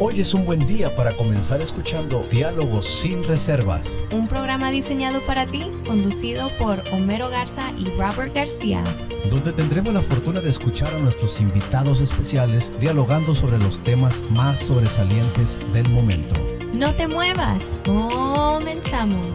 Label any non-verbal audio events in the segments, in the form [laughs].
Hoy es un buen día para comenzar escuchando Diálogos sin Reservas. Un programa diseñado para ti, conducido por Homero Garza y Robert García. Donde tendremos la fortuna de escuchar a nuestros invitados especiales dialogando sobre los temas más sobresalientes del momento. No te muevas, comenzamos.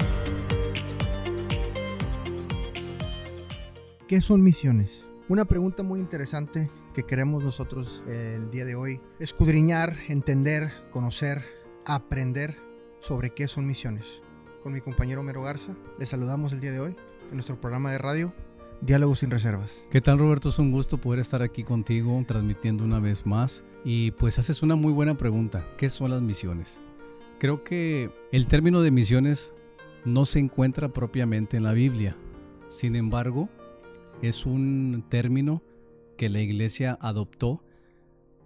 ¿Qué son misiones? Una pregunta muy interesante que queremos nosotros eh, el día de hoy escudriñar, entender, conocer, aprender sobre qué son misiones. Con mi compañero Mero Garza, le saludamos el día de hoy en nuestro programa de radio Diálogos sin Reservas. ¿Qué tal Roberto? Es un gusto poder estar aquí contigo transmitiendo una vez más y pues haces una muy buena pregunta. ¿Qué son las misiones? Creo que el término de misiones no se encuentra propiamente en la Biblia. Sin embargo, es un término que la iglesia adoptó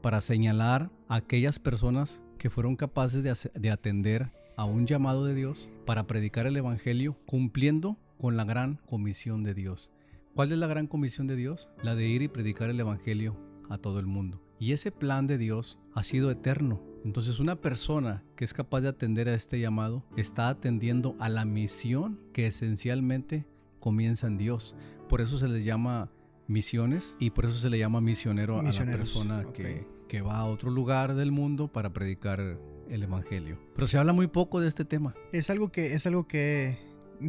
para señalar a aquellas personas que fueron capaces de, atender a un llamado de Dios para predicar el Evangelio cumpliendo con la gran comisión de Dios. ¿Cuál es la gran comisión de Dios? La de ir y predicar el Evangelio a todo el mundo. Y ese plan de Dios ha sido eterno. Entonces una persona que es capaz de atender a este llamado está atendiendo a la misión que esencialmente comienza en Dios. Por eso se les llama misiones y por eso se le llama misionero a la persona que, que va a otro lugar del mundo para predicar el evangelio. Pero se habla muy poco de este tema. Es algo que es algo que,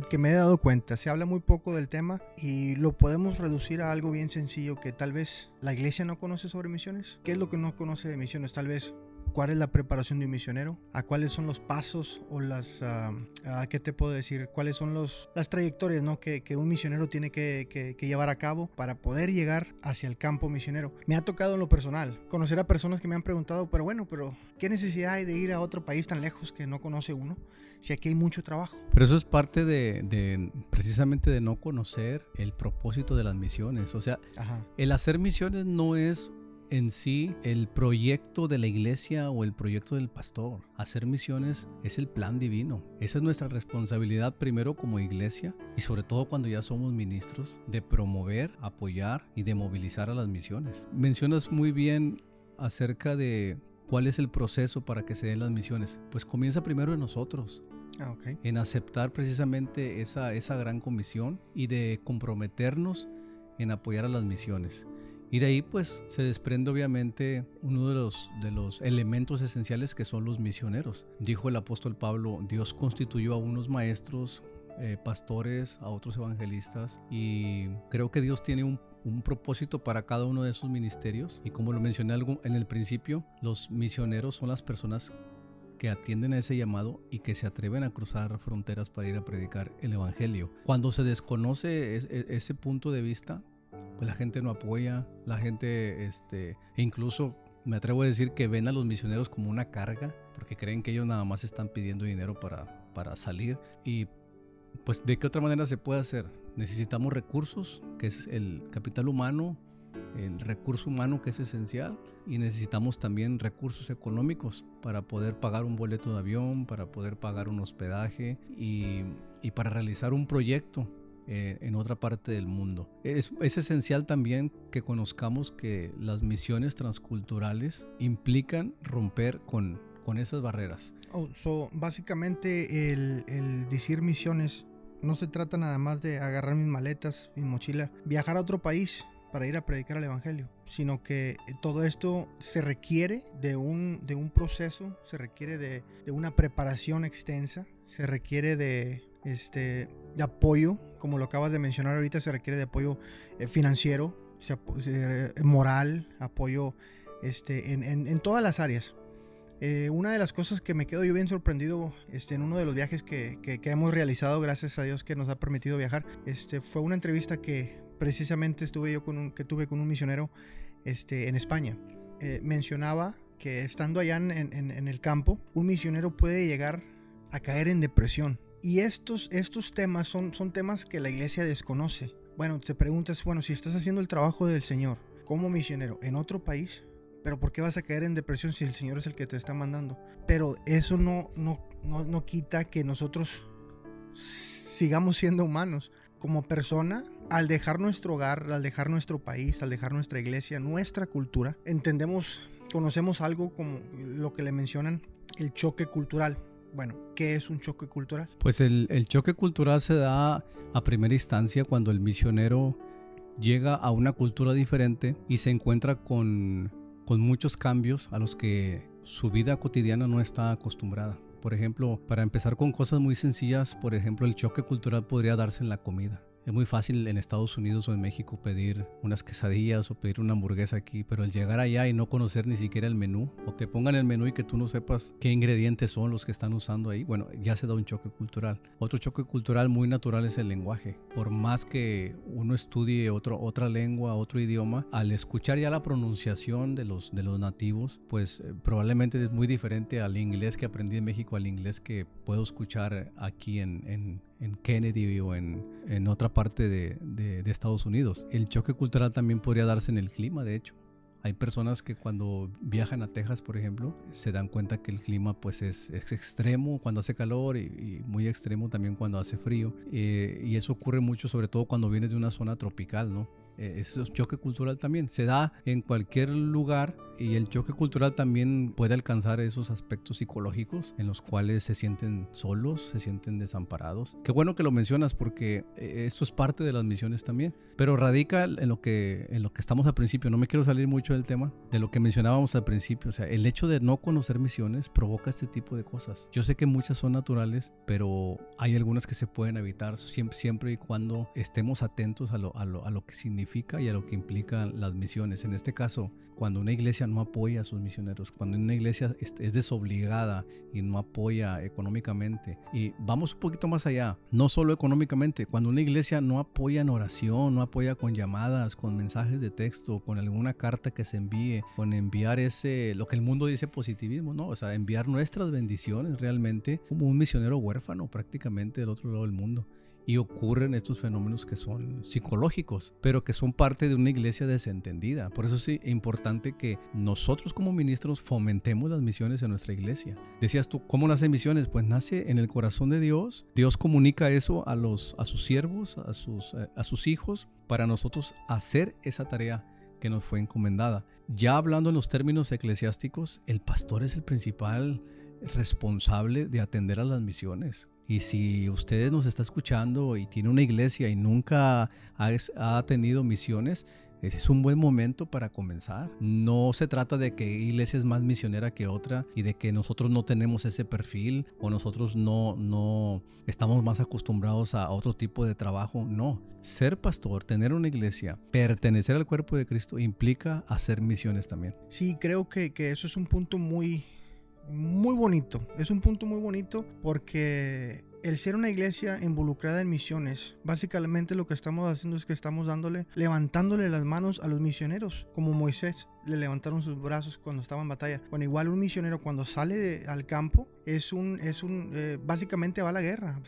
que me he dado cuenta. Se habla muy poco del tema y lo podemos reducir a algo bien sencillo que tal vez la iglesia no conoce sobre misiones. ¿Qué es lo que no conoce de misiones? Tal vez cuál es la preparación de un misionero, a cuáles son los pasos o las, a qué te puedo decir, cuáles son los, las trayectorias ¿no? que, que un misionero tiene que, que, que, llevar a cabo para poder llegar hacia el campo misionero. Me ha tocado en lo personal conocer a personas que me han preguntado, pero bueno, pero ¿qué necesidad hay de ir a otro país tan lejos que no conoce uno? Si aquí hay mucho trabajo. Pero eso es parte de, de precisamente de no conocer el propósito de las misiones. O sea, Ajá. el hacer misiones no es en sí el proyecto de la iglesia o el proyecto del pastor. Hacer misiones es el plan divino. Esa es nuestra responsabilidad primero como iglesia y sobre todo cuando ya somos ministros de promover, apoyar y de movilizar a las misiones. Mencionas muy bien acerca de cuál es el proceso para que se den las misiones. Pues comienza primero en nosotros. Ah, en aceptar precisamente esa, esa gran comisión y de comprometernos en apoyar a las misiones. Y de ahí pues se desprende obviamente uno de los, elementos esenciales que son los misioneros. Dijo el apóstol Pablo, Dios constituyó a unos maestros, eh, pastores, a otros evangelistas y creo que Dios tiene un, un, propósito para cada uno de esos ministerios y como lo mencioné en el principio, los misioneros son las personas que atienden a ese llamado y que se atreven a cruzar fronteras para ir a predicar el Evangelio. Cuando se desconoce ese punto de vista, pues la gente no apoya, la gente, este, e incluso me atrevo a decir que ven a los misioneros como una carga, porque creen que ellos nada más están pidiendo dinero para, para salir. Y pues de qué otra manera se puede hacer. Necesitamos recursos, que es el capital humano, el recurso humano que es esencial, y necesitamos también recursos económicos para poder pagar un boleto de avión, para poder pagar un hospedaje y, y para realizar un proyecto eh, en otra parte del mundo. Es, es, esencial también que conozcamos que las misiones transculturales implican romper con, con esas barreras. Oh, so, básicamente el, el decir misiones no se trata nada más de agarrar mis maletas, mi mochila, viajar a otro país para ir a predicar el Evangelio, sino que todo esto se requiere de un, de un proceso, se requiere de, de una preparación extensa, se requiere de, este, de apoyo, como lo acabas de mencionar ahorita, se requiere de apoyo eh, financiero, moral, apoyo este, en, en, todas las áreas. Eh, una de las cosas que me quedo yo bien sorprendido este, en uno de los viajes que, que, hemos realizado, gracias a Dios que nos ha permitido viajar, este, fue una entrevista que precisamente estuve yo con un, que tuve con un misionero este, en España. Eh, mencionaba que estando allá en, en, en el campo, un misionero puede llegar a caer en depresión y estos, estos temas son, son temas que la iglesia desconoce. Bueno, te preguntas, bueno, si estás haciendo el trabajo del Señor como misionero en otro país, pero ¿por qué vas a caer en depresión si el Señor es el que te está mandando? Pero eso no, no, no, no quita que nosotros sigamos siendo humanos. Como persona, al dejar nuestro hogar, al dejar nuestro país, al dejar nuestra iglesia, nuestra cultura, entendemos conocemos algo como lo que le mencionan el choque cultural. Bueno, ¿qué es un choque cultural? Pues el, choque cultural se da a primera instancia cuando el misionero llega a una cultura diferente y se encuentra con, con muchos cambios a los que su vida cotidiana no está acostumbrada. Por ejemplo, para empezar con cosas muy sencillas, por ejemplo, el choque cultural podría darse en la comida. Es muy fácil en Estados Unidos o en México pedir unas quesadillas o pedir una hamburguesa aquí, pero al llegar allá y no conocer ni siquiera el menú, o te pongan el menú y que tú no sepas qué ingredientes son los que están usando ahí, bueno, ya se da un choque cultural. Otro choque cultural muy natural es el lenguaje. Por más que uno estudie otro, otra lengua, otro idioma, al escuchar ya la pronunciación de los, de los nativos, pues eh, probablemente es muy diferente al inglés que aprendí en México al inglés que puedo escuchar aquí en, en, en Kennedy o en, en otra parte de, de, Estados Unidos. El choque cultural también podría darse en el clima, de hecho. Hay personas que cuando viajan a Texas, por ejemplo, se dan cuenta que el clima pues es, es extremo cuando hace calor y, muy extremo también cuando hace frío. Eh, y eso ocurre mucho sobre todo cuando vienes de una zona tropical, ¿no? Eh, ese choque cultural también se da en cualquier lugar y el choque cultural también puede alcanzar esos aspectos psicológicos en los cuales se sienten solos, se sienten desamparados. Qué bueno que lo mencionas porque eh, eso es parte de las misiones también, pero radica en lo que en lo que estamos al principio, no me quiero salir mucho del tema, de lo que mencionábamos al principio, o sea, el hecho de no conocer misiones provoca este tipo de cosas. Yo sé que muchas son naturales, pero hay algunas que se pueden evitar siempre, siempre y cuando estemos atentos a lo, a lo, a lo que significa y a lo que implican las misiones. En este caso, cuando una iglesia no apoya a sus misioneros, cuando una iglesia es, desobligada y no apoya económicamente. Y vamos un poquito más allá, no solo económicamente, cuando una iglesia no apoya en oración, no apoya con llamadas, con mensajes de texto, con alguna carta que se envíe, con enviar ese, lo que el mundo dice positivismo, ¿no? O sea, enviar nuestras bendiciones realmente como un misionero huérfano prácticamente del otro lado del mundo y ocurren estos fenómenos que son psicológicos, pero que son parte de una iglesia desentendida. Por eso es importante que nosotros como ministros fomentemos las misiones en nuestra iglesia. Decías tú, ¿cómo nace misiones? Pues nace en el corazón de Dios. Dios comunica eso a, los, a sus siervos, a sus, eh, a sus hijos, para nosotros hacer esa tarea que nos fue encomendada. Ya hablando en los términos eclesiásticos, el pastor es el principal responsable de atender a las misiones. Y si usted nos está escuchando y tiene una iglesia y nunca ha, tenido misiones, ese es un buen momento para comenzar. No se trata de que iglesia es más misionera que otra y de que nosotros no tenemos ese perfil o nosotros no, no estamos más acostumbrados a otro tipo de trabajo. No, ser pastor, tener una iglesia, pertenecer al cuerpo de Cristo implica hacer misiones también. Sí, creo que, que eso es un punto muy, muy bonito. Es un punto muy bonito porque el ser una iglesia involucrada en misiones, básicamente lo que estamos haciendo es que estamos dándole, levantándole las manos a los misioneros, como Moisés le levantaron sus brazos cuando estaba en batalla. Bueno, igual un misionero cuando sale al campo es un, es un, eh, básicamente va a la guerra,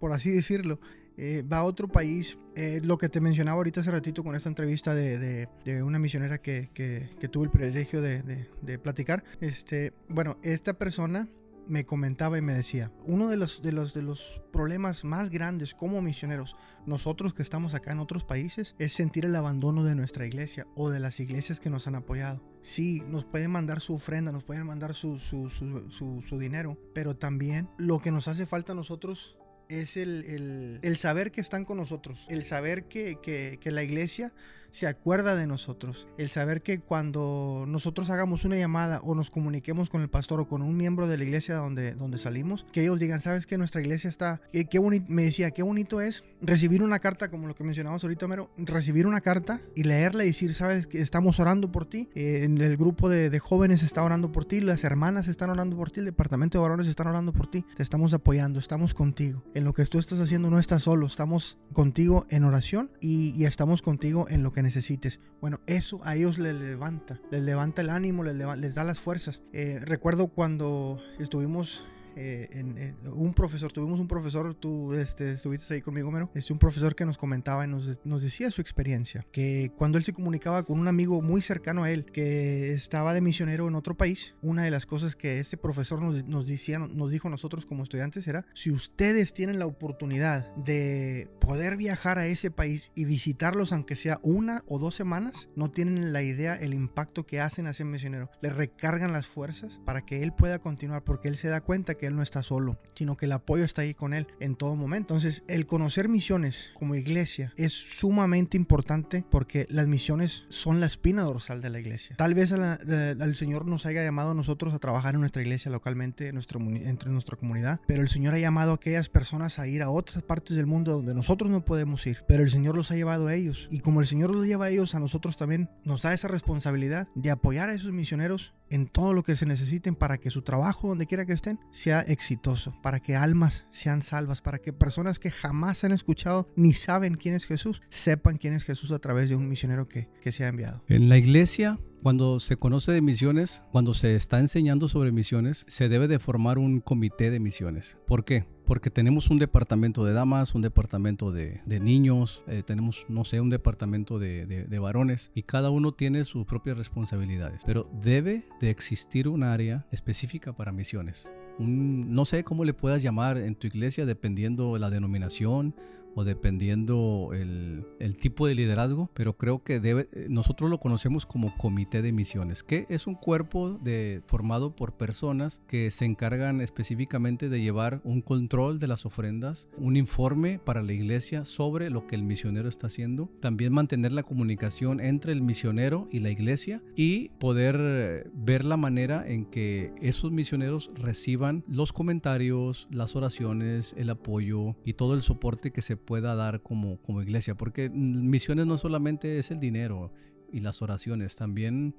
por así decirlo. Eh, va a otro país. Eh, lo que te mencionaba ahorita hace ratito con esta entrevista de, de, una misionera que, que, que, tuve el privilegio de, de, platicar. Este, bueno, esta persona me comentaba y me decía, uno de los, de, los, de los problemas más grandes como misioneros, nosotros que estamos acá en otros países, es sentir el abandono de nuestra iglesia o de las iglesias que nos han apoyado. Sí, nos pueden mandar su ofrenda, nos pueden mandar su, su, su, su dinero, pero también lo que nos hace falta a nosotros es el, el, saber que están con nosotros, el saber que, que, que la iglesia se acuerda de nosotros. El saber que cuando nosotros hagamos una llamada o nos comuniquemos con el pastor o con un miembro de la iglesia donde, donde salimos, que ellos digan, sabes que nuestra iglesia está, qué, qué bonito, me decía, qué bonito es recibir una carta, como lo que mencionamos ahorita, Mero, recibir una carta y leerla y decir, sabes que estamos orando por ti, eh, el grupo de, de, jóvenes está orando por ti, las hermanas están orando por ti, el departamento de varones están orando por ti, te estamos apoyando, estamos contigo. En lo que tú estás haciendo no estás solo, estamos contigo en oración y, y estamos contigo en lo que necesites. Bueno, eso a ellos les levanta, les levanta el ánimo, les, les da las fuerzas. Eh, recuerdo cuando estuvimos eh, en, un profesor, tuvimos un profesor, tú este, estuviste ahí conmigo, Mero, este, un profesor que nos comentaba y nos, nos decía su experiencia, que cuando él se comunicaba con un amigo muy cercano a él, que estaba de misionero en otro país, una de las cosas que ese profesor nos, nos, decía, nos dijo nosotros como estudiantes era, si ustedes tienen la oportunidad de poder viajar a ese país y visitarlos aunque sea una o dos semanas, no tienen la idea el impacto que hacen a ese misionero. Le recargan las fuerzas para que él pueda continuar porque él se da cuenta que él no está solo, sino que el apoyo está ahí con él en todo momento. Entonces, el conocer misiones como iglesia es sumamente importante porque las misiones son la espina dorsal de la iglesia. Tal vez el Señor nos haya llamado a nosotros a trabajar en nuestra iglesia localmente, en nuestro, entre nuestra comunidad, pero el Señor ha llamado a aquellas personas a ir a otras partes del mundo donde nosotros no podemos ir, pero el Señor los ha llevado a ellos. Y como el Señor los lleva a ellos, a nosotros también nos da esa responsabilidad de apoyar a esos misioneros en todo lo que se necesiten para que su trabajo, donde quiera que estén, sea exitoso, para que almas sean salvas, para que personas que jamás han escuchado ni saben quién es Jesús, sepan quién es Jesús a través de un misionero que, que se ha enviado. En la iglesia cuando se conoce de misiones, cuando se está enseñando sobre misiones, se debe de formar un comité de misiones. ¿Por qué? Porque tenemos un departamento de damas, un departamento de, niños, eh, tenemos, no sé, un departamento de, varones y cada uno tiene sus propias responsabilidades. Pero debe de existir un área específica para misiones. No sé cómo le puedas llamar en tu iglesia dependiendo la denominación o dependiendo el, tipo de liderazgo, pero creo que debe, eh, nosotros lo conocemos como comité de misiones, que es un cuerpo de, formado por personas que se encargan específicamente de llevar un control de las ofrendas, un informe para la iglesia sobre lo que el misionero está haciendo, también mantener la comunicación entre el misionero y la iglesia y poder eh, ver la manera en que esos misioneros reciban los comentarios, las oraciones, el apoyo y todo el soporte que se pueda dar como, como iglesia, porque misiones no solamente es el dinero y las oraciones, también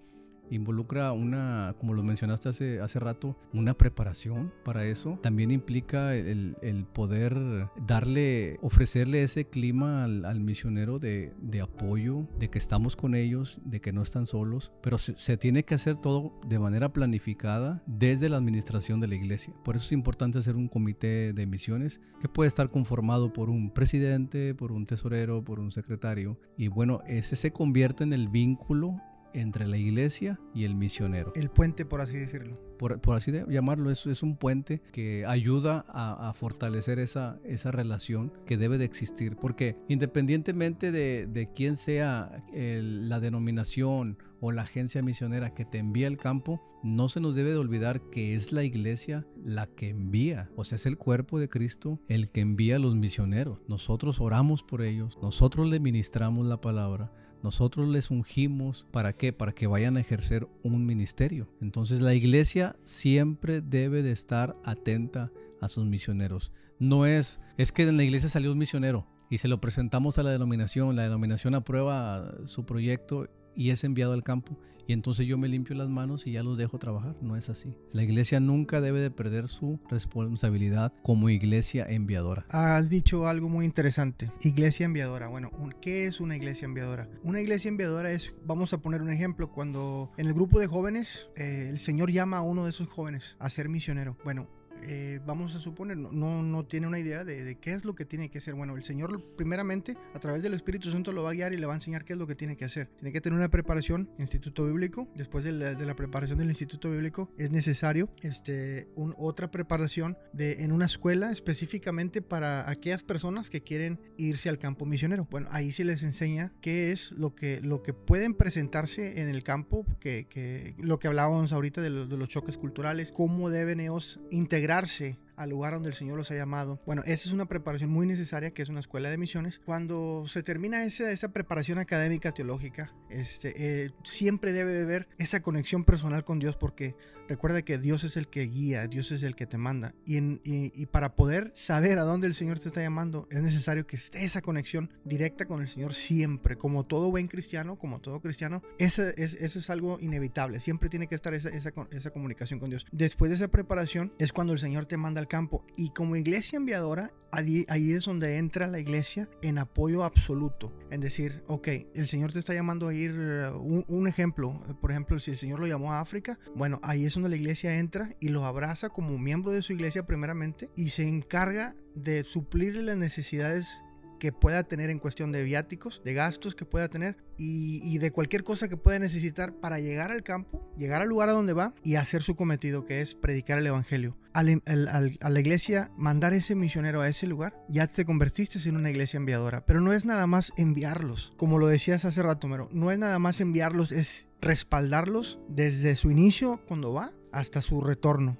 involucra una, como lo mencionaste hace, hace rato, una preparación para eso. También implica el, el poder darle, ofrecerle ese clima al, misionero de, de, apoyo, de que estamos con ellos, de que no están solos, pero se, se, tiene que hacer todo de manera planificada desde la administración de la iglesia. Por eso es importante hacer un comité de misiones que puede estar conformado por un presidente, por un tesorero, por un secretario. Y bueno, ese se convierte en el vínculo entre la iglesia y el misionero. El puente, por así decirlo. Por, así llamarlo, es, es un puente que ayuda a, fortalecer esa, esa relación que debe de existir. Porque independientemente de, de quién sea la denominación o la agencia misionera que te envía al campo, no se nos debe de olvidar que es la iglesia la que envía, o sea, es el cuerpo de Cristo el que envía a los misioneros. Nosotros oramos por ellos, nosotros le ministramos la palabra, nosotros les ungimos, ¿para qué? Para que vayan a ejercer un ministerio. Entonces la iglesia siempre debe de estar atenta a sus misioneros. No es, es que en la iglesia salió un misionero y se lo presentamos a la denominación, la denominación aprueba su proyecto y es enviado al campo y entonces yo me limpio las manos y ya los dejo trabajar. No es así. La iglesia nunca debe de perder su responsabilidad como iglesia enviadora. Has dicho algo muy interesante. Iglesia enviadora. Bueno, ¿qué es una iglesia enviadora? Una iglesia enviadora es, vamos a poner un ejemplo, cuando en el grupo de jóvenes eh, el Señor llama a uno de esos jóvenes a ser misionero. Bueno, eh, vamos a suponer, no, no tiene una idea de, qué es lo que tiene que hacer. Bueno, el Señor primeramente a través del Espíritu Santo lo va a guiar y le va a enseñar qué es lo que tiene que hacer. Tiene que tener una preparación, instituto bíblico. Después de la, preparación del instituto bíblico es necesario este, un, otra preparación de, en una escuela específicamente para aquellas personas que quieren irse al campo misionero. Bueno, ahí se les enseña qué es lo que, lo que pueden presentarse en el campo, que, que lo que hablábamos ahorita de, de los choques culturales, cómo deben ellos integrar alegrarse al lugar donde el Señor los ha llamado. Bueno, esa es una preparación muy necesaria, que es una escuela de misiones. Cuando se termina esa, esa preparación académica teológica, este, eh, siempre debe de haber esa conexión personal con Dios, porque recuerda que Dios es el que guía, Dios es el que te manda. Y, y, para poder saber a dónde el Señor te está llamando, es necesario que esté esa conexión directa con el Señor siempre, como todo buen cristiano, como todo cristiano. Eso es, eso es algo inevitable, siempre tiene que estar esa, esa, esa comunicación con Dios. Después de esa preparación es cuando el Señor te manda al campo. Y como iglesia enviadora, ahí, es donde entra la iglesia en apoyo absoluto. En decir, ok, el Señor te está llamando a ir, un, un, ejemplo, por ejemplo, si el Señor lo llamó a África, bueno, ahí es donde la iglesia entra y lo abraza como miembro de su iglesia primeramente y se encarga de suplir las necesidades que pueda tener en cuestión de viáticos, de gastos que pueda tener y, de cualquier cosa que pueda necesitar para llegar al campo, llegar al lugar a donde va y hacer su cometido, que es predicar el Evangelio. Al, a la iglesia, mandar ese misionero a ese lugar, ya te convertiste en una iglesia enviadora. Pero no es nada más enviarlos, como lo decías hace rato, Mero, no es nada más enviarlos, es respaldarlos desde su inicio, cuando va, hasta su retorno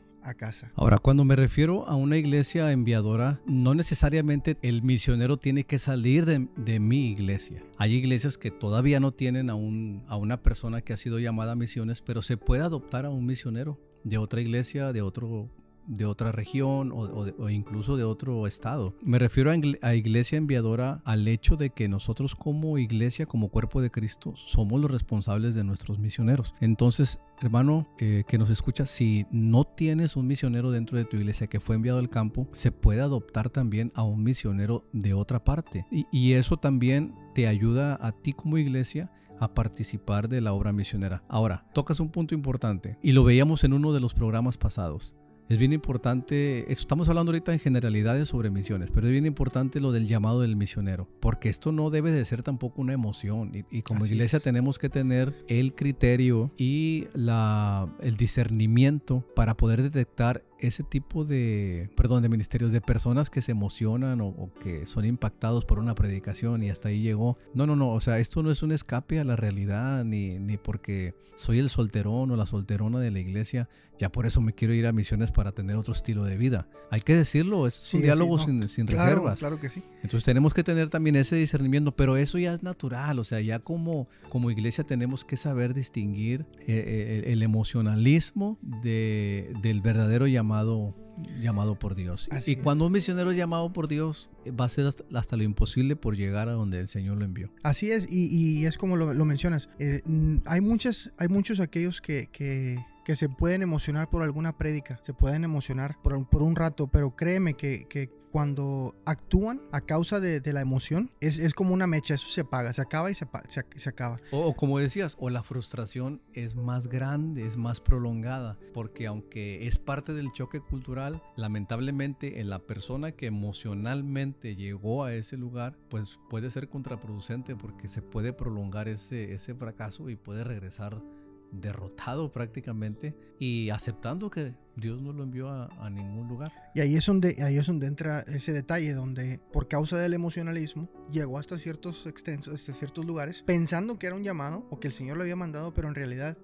Ahora, cuando me refiero a una iglesia enviadora, no necesariamente el misionero tiene que salir de, mi iglesia. Hay iglesias que todavía no tienen a, un, a una persona que ha sido llamada a misiones, pero se puede adoptar a un misionero de otra iglesia, de otro de otra región o, incluso de otro estado. Me refiero a, iglesia enviadora al hecho de que nosotros como iglesia, como cuerpo de Cristo, somos los responsables de nuestros misioneros. Entonces, hermano eh, que nos escucha, si no tienes un misionero dentro de tu iglesia que fue enviado al campo, se puede adoptar también a un misionero de otra parte. Y, y eso también te ayuda a ti como iglesia a participar de la obra misionera. Ahora, tocas un punto importante y lo veíamos en uno de los programas pasados. Es bien importante, estamos hablando ahorita en generalidades sobre misiones, pero es bien importante lo del llamado del misionero, porque esto no debe de ser tampoco una emoción y, como iglesia tenemos que tener el criterio y la, el discernimiento para poder detectar ese tipo de, perdón, de ministerios, de personas que se emocionan o, que son impactados por una predicación y hasta ahí llegó. No, no, no, o sea, esto no es un escape a la realidad, ni, ni porque soy el solterón o la solterona de la iglesia, ya por eso me quiero ir a misiones para tener otro estilo de vida. Hay que decirlo, es un diálogo sin, sin reservas. Claro que sí. Entonces tenemos que tener también ese discernimiento, pero eso ya es natural, o sea, ya como, como iglesia tenemos que saber distinguir eh, eh, el emocionalismo de, del verdadero llamado llamado, llamado por Dios. y cuando un misionero es llamado por Dios, va a ser hasta, lo imposible por llegar a donde el Señor lo envió. Así es, y, es como lo, mencionas. Eh, hay, muchas, hay muchos aquellos que, que, se pueden emocionar por alguna prédica, se pueden emocionar por, por un rato, pero créeme que, que cuando actúan a causa de, la emoción, es, como una mecha, eso se apaga, se acaba y se, se, acaba. O, como decías, o la frustración es más grande, es más prolongada, porque aunque es parte del choque cultural, lamentablemente en la persona que emocionalmente llegó a ese lugar, pues puede ser contraproducente porque se puede prolongar ese, ese fracaso y puede regresar derrotado prácticamente y aceptando que Dios no lo envió a, ningún lugar. Y ahí es, donde, ahí es donde entra ese detalle, donde por causa del emocionalismo llegó hasta ciertos extensos, hasta ciertos lugares, pensando que era un llamado o que el Señor lo había mandado, pero en realidad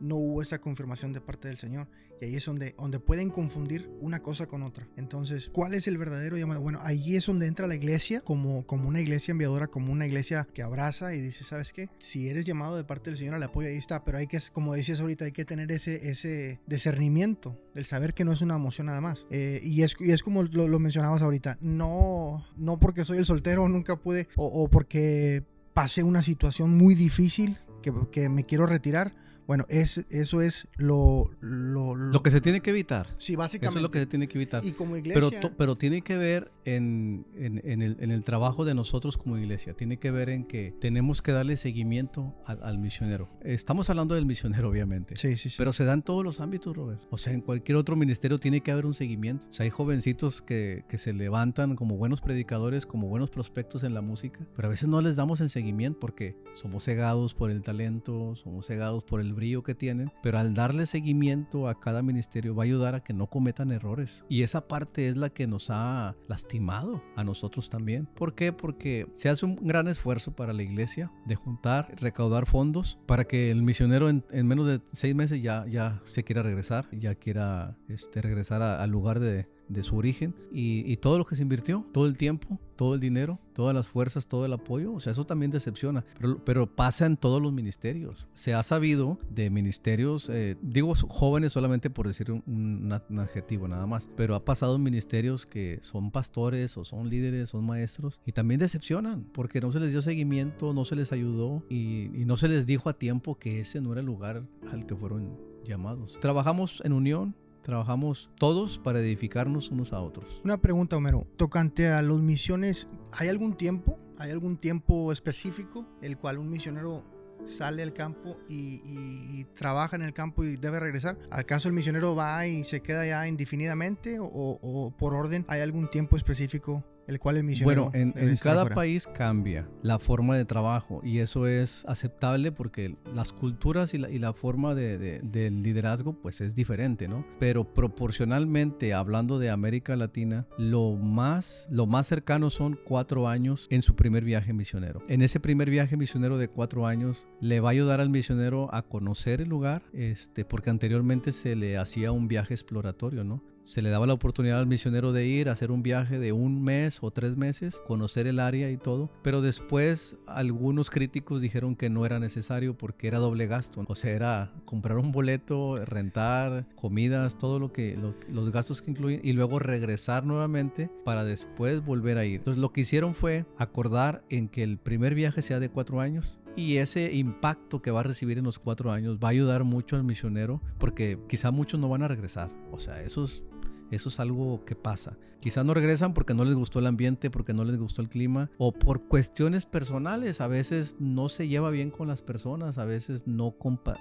no hubo esa confirmación de parte del Señor. Y ahí es donde, donde pueden confundir una cosa con otra. Entonces, ¿cuál es el verdadero llamado? Bueno, ahí es donde entra la iglesia como, como una iglesia enviadora, como una iglesia que abraza y dice, ¿sabes qué? Si eres llamado de parte del Señor al apoyo, ahí está. Pero hay que, como decías ahorita, hay que tener ese, ese discernimiento, el saber que no es una emoción nada más. Eh, y, es, y es como lo, mencionabas ahorita, no, no porque soy el soltero, nunca pude, o, porque pasé una situación muy difícil que, que me quiero retirar bueno, es, eso es lo, lo, que se tiene que evitar. Sí, básicamente. Eso es lo que se tiene que evitar. Y como iglesia... Pero, pero tiene que ver en, en, el, en, el, trabajo de nosotros como iglesia. Tiene que ver en que tenemos que darle seguimiento al, misionero. Estamos hablando del misionero, obviamente. Sí, sí, sí. Pero se da en todos los ámbitos, Robert. O sea, en cualquier otro ministerio tiene que haber un seguimiento. O sea, hay jovencitos que, que se levantan como buenos predicadores, como buenos prospectos en la música, pero a veces no les damos el seguimiento porque somos cegados por el talento, somos cegados por el brillo que tienen, pero al darle seguimiento a cada ministerio va a ayudar a que no cometan errores. Y esa parte es la que nos ha lastimado a nosotros también. ¿Por qué? Porque se hace un gran esfuerzo para la iglesia de juntar, recaudar fondos para que el misionero en, menos de seis meses ya, ya se quiera regresar, ya quiera este, regresar al lugar de, de su origen y, todo lo que se invirtió, todo el tiempo, todo el dinero, todas las fuerzas, todo el apoyo, o sea, eso también decepciona, pero, pero pasa en todos los ministerios. Se ha sabido de ministerios, eh, digo jóvenes solamente por decir un, adjetivo nada más, pero ha pasado en ministerios que son pastores o son líderes, son maestros y también decepcionan porque no se les dio seguimiento, no se les ayudó y, y no se les dijo a tiempo que ese no era el lugar al que fueron llamados. Trabajamos en unión, trabajamos todos para edificarnos unos a otros. Una pregunta, Homero, tocante a los misiones, ¿hay algún tiempo? ¿Hay algún tiempo específico el cual un misionero sale al campo y, trabaja en el campo y debe regresar? ¿Acaso el misionero va y se queda ya indefinidamente o por orden hay algún tiempo específico el cual el misionero. Bueno, en, cada país cambia la forma de trabajo y eso es aceptable porque las culturas y la, forma de, del liderazgo pues es diferente, ¿no? Pero proporcionalmente, hablando de América Latina, lo más, lo más cercano son cuatro años en su primer viaje misionero. En ese primer viaje misionero de cuatro años le va a ayudar al misionero a conocer el lugar, este, porque anteriormente se le hacía un viaje exploratorio, ¿no? Se le daba la oportunidad al misionero de ir a hacer un viaje de un mes o tres meses, conocer el área y todo, pero después algunos críticos dijeron que no era necesario porque era doble gasto, o sea, era comprar un boleto, rentar, comidas, todo lo que los gastos que incluyen y luego regresar nuevamente para después volver a ir. Entonces lo que hicieron fue acordar en que el primer viaje sea de cuatro años y ese impacto que va a recibir en los cuatro años va a ayudar mucho al misionero porque quizá muchos no van a regresar. O sea, esos eso es algo que pasa. Quizás no regresan porque no les gustó el ambiente, porque no les gustó el clima o por cuestiones personales. A veces no se lleva bien con las personas, a veces no,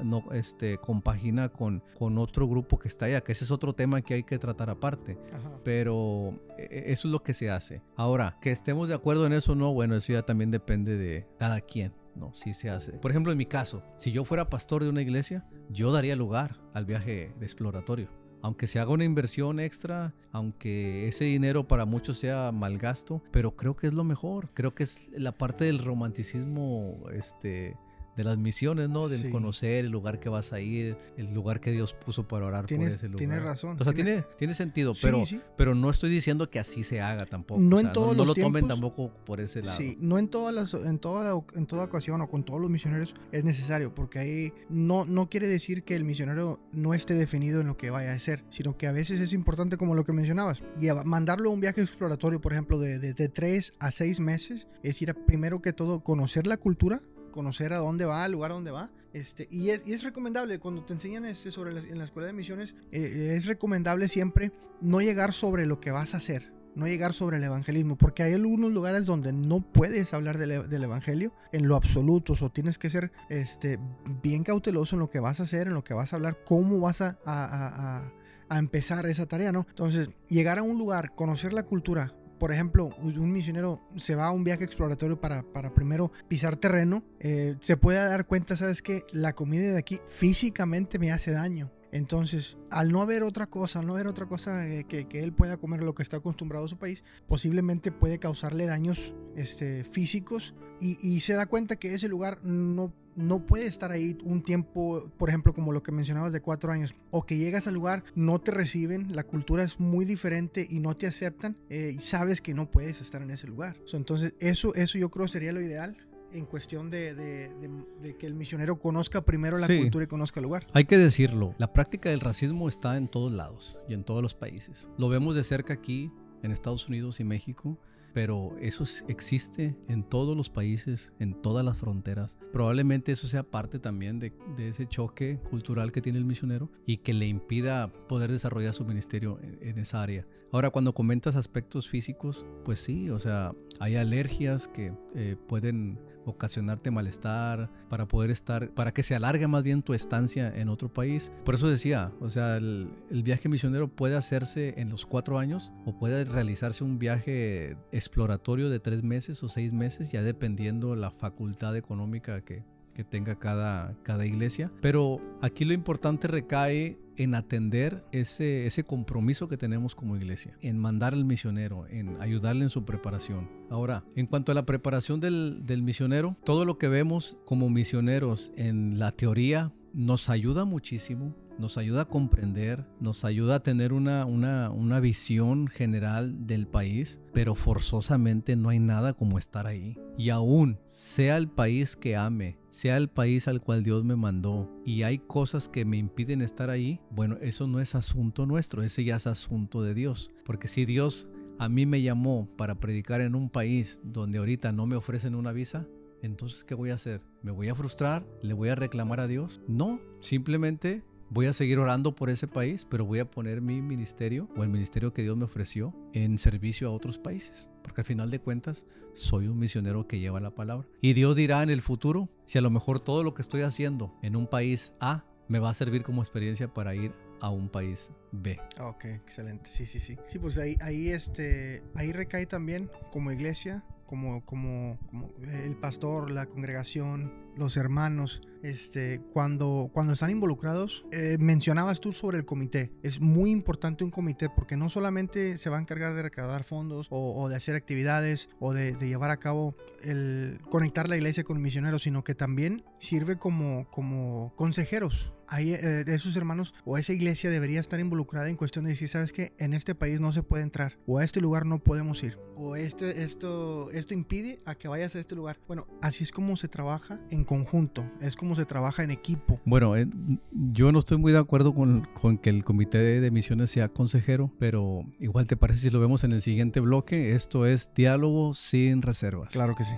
no este, compagina con, con otro grupo que está allá, que ese es otro tema que hay que tratar aparte. Pero e, eso es lo que se hace. Ahora, que estemos de acuerdo en eso o no, bueno, eso ya también depende de cada quien. No, sí se hace. Por ejemplo, en mi caso, si yo fuera pastor de una iglesia, yo daría lugar al viaje de exploratorio aunque se haga una inversión extra, aunque ese dinero para muchos sea mal gasto, pero creo que es lo mejor. Creo que es la parte del romanticismo este, de las misiones, ¿no? Del conocer el lugar que vas a ir, el lugar que Dios puso para orar por ese lugar. Tienes razón. O sea, tiene, tiene sentido, pero, pero no estoy diciendo que así se haga tampoco. No en todos no, lo tomen tampoco por ese lado. Sí, no en todas las, en toda en toda ocasión o con todos los misioneros es necesario, porque ahí no, no quiere decir que el misionero no esté definido en lo que vaya a hacer, sino que a veces es importante como lo que mencionabas y mandarlo a un viaje exploratorio, por ejemplo, de, de, de tres a seis meses, es ir a, primero que todo conocer la cultura conocer a dónde va, al lugar a va. Este, y, es, y es recomendable, cuando te enseñan este sobre en la escuela de misiones, eh, es recomendable siempre no llegar sobre lo que vas a hacer, no llegar sobre el evangelismo, porque hay algunos lugares donde no puedes hablar del, del, evangelio en lo absoluto, o tienes que ser este, bien cauteloso en lo que vas a hacer, en lo que vas a hablar, cómo vas a, a, a, a empezar esa tarea, ¿no? Entonces, llegar a un lugar, conocer la cultura, por ejemplo, un misionero se va a un viaje exploratorio para, para primero pisar terreno, eh, se puede dar cuenta, ¿sabes que La comida de aquí físicamente me hace daño. Entonces, al no haber otra cosa, al no haber otra cosa eh, que, que, él pueda comer lo que está acostumbrado a su país, posiblemente puede causarle daños este, físicos y, se da cuenta que ese lugar no, no puede estar ahí un tiempo, por ejemplo, como lo que mencionabas de cuatro años, o que llegas al lugar, no te reciben, la cultura es muy diferente y no te aceptan, eh, y sabes que no puedes estar en ese lugar. entonces, eso, eso yo creo sería lo ideal en cuestión de, de, que el misionero conozca primero la cultura y conozca el lugar. Hay que decirlo, la práctica del racismo está en todos lados y en todos los países. Lo vemos de cerca aquí, en Estados Unidos y México pero eso existe en todos los países, en todas las fronteras. Probablemente eso sea parte también de, ese choque cultural que tiene el misionero y que le impida poder desarrollar su ministerio en, esa área. Ahora, cuando comentas aspectos físicos, pues sí, o sea, hay alergias que eh, pueden ocasionarte malestar, para poder estar, para que se alargue más bien tu estancia en otro país. Por eso decía, o sea, el, viaje misionero puede hacerse en los cuatro años o puede realizarse un viaje exploratorio de tres meses o seis meses, ya dependiendo la facultad económica que, que tenga cada, cada iglesia. Pero aquí lo importante recae en atender ese, ese compromiso que tenemos como iglesia, en mandar al misionero, en ayudarle en su preparación. Ahora, en cuanto a la preparación del, del misionero, todo lo que vemos como misioneros en la teoría nos ayuda muchísimo nos ayuda a comprender, nos ayuda a tener una, una, visión general del país, pero forzosamente no hay nada como estar ahí. Y aún, sea el país que ame, sea el país al cual Dios me mandó, y hay cosas que me impiden estar ahí, bueno, eso no es asunto nuestro, ese ya es asunto de Dios. Porque si Dios a mí me llamó para predicar en un país donde ahorita no me ofrecen una visa, entonces ¿qué voy a hacer? ¿Me voy a frustrar? ¿Le voy a reclamar a Dios? No, simplemente voy a seguir orando por ese país, pero voy a poner mi ministerio o el ministerio que Dios me ofreció en servicio a otros países. Porque al final de cuentas soy un misionero que lleva la palabra. Y Dios dirá en el futuro si a lo mejor todo lo que estoy haciendo en un país A me va a servir como experiencia para ir a un país B. Ok, excelente. Sí, sí, sí. Sí, pues ahí, ahí, este, ahí recae también como iglesia, como, como, como el pastor, la congregación, los hermanos, este, cuando, cuando están involucrados, eh, mencionabas tú sobre el comité. Es muy importante un comité porque no solamente se va a encargar de recaudar fondos o, de hacer actividades o de, llevar a cabo el conectar la iglesia con misioneros, sino que también sirve como, como consejeros ahí eh, esos hermanos o esa iglesia debería estar involucrada en cuestión de decir, sabes que en este país no se puede entrar o a este lugar no podemos ir o este, esto, esto impide a que vayas a este lugar. Bueno, así es como se trabaja en conjunto, es como se trabaja en equipo. Bueno, eh, yo no estoy muy de acuerdo con, con, que el comité de misiones sea consejero, pero igual te parece si lo vemos en el siguiente bloque. Esto es diálogo sin reservas. Claro que sí.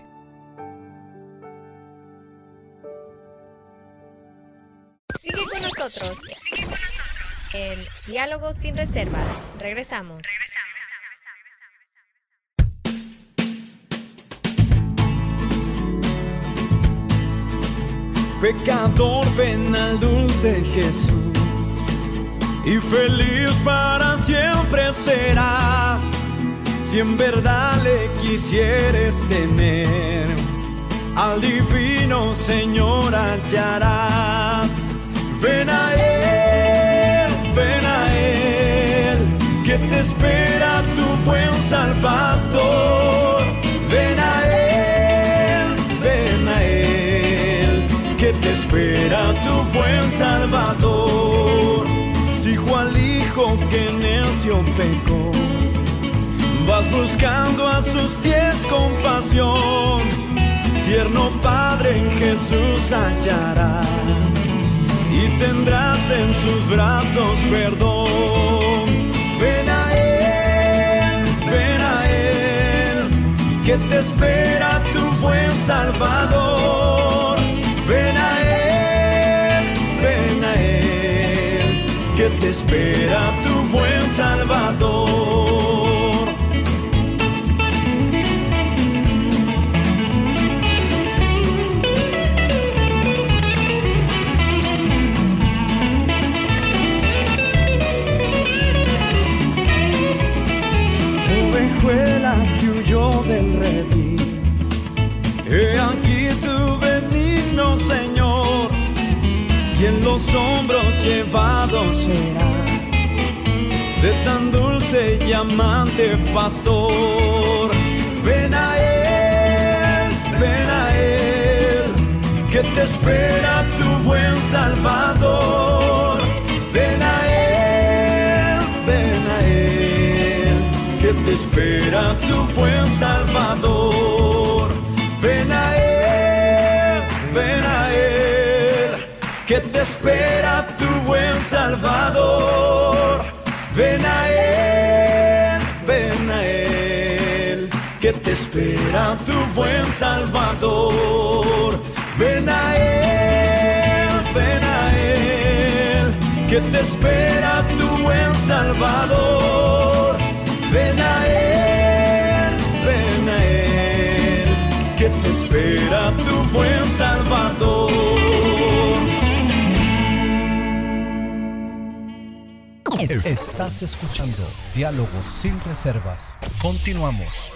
Nosotros en Diálogo sin reservas. Regresamos. Pecador, ven al dulce Jesús y feliz para siempre serás si en verdad le quisieres tener. Al divino Señor hallarás. Ven a Él, ven a Él, que te espera tu buen Salvador. Ven a Él te espera tu buen Salvador. Si al hijo que necio pecó, vas buscando a sus pies compasión. Tierno Padre en Jesús hallarás y tendrás en sus brazos perdón. Ven a Él, ven a Él, que te espera tu buen Salvador. Ven a Él, ven a Él, que te espera tu buen Salvador. Amante pastor. Ven a Él, ven a Él, que te espera tu buen Salvador. Ven a Él, ven a Él, que te espera tu buen Salvador. Ven a Él ven a Él, que te espera tu buen Salvador. Espera tu buen Salvador. Ven a Él, ven a Él, que te espera tu buen Salvador. Ven a Él, ven a Él, que te espera tu buen Salvador. Estás escuchando Diálogos sin Reservas. Continuamos.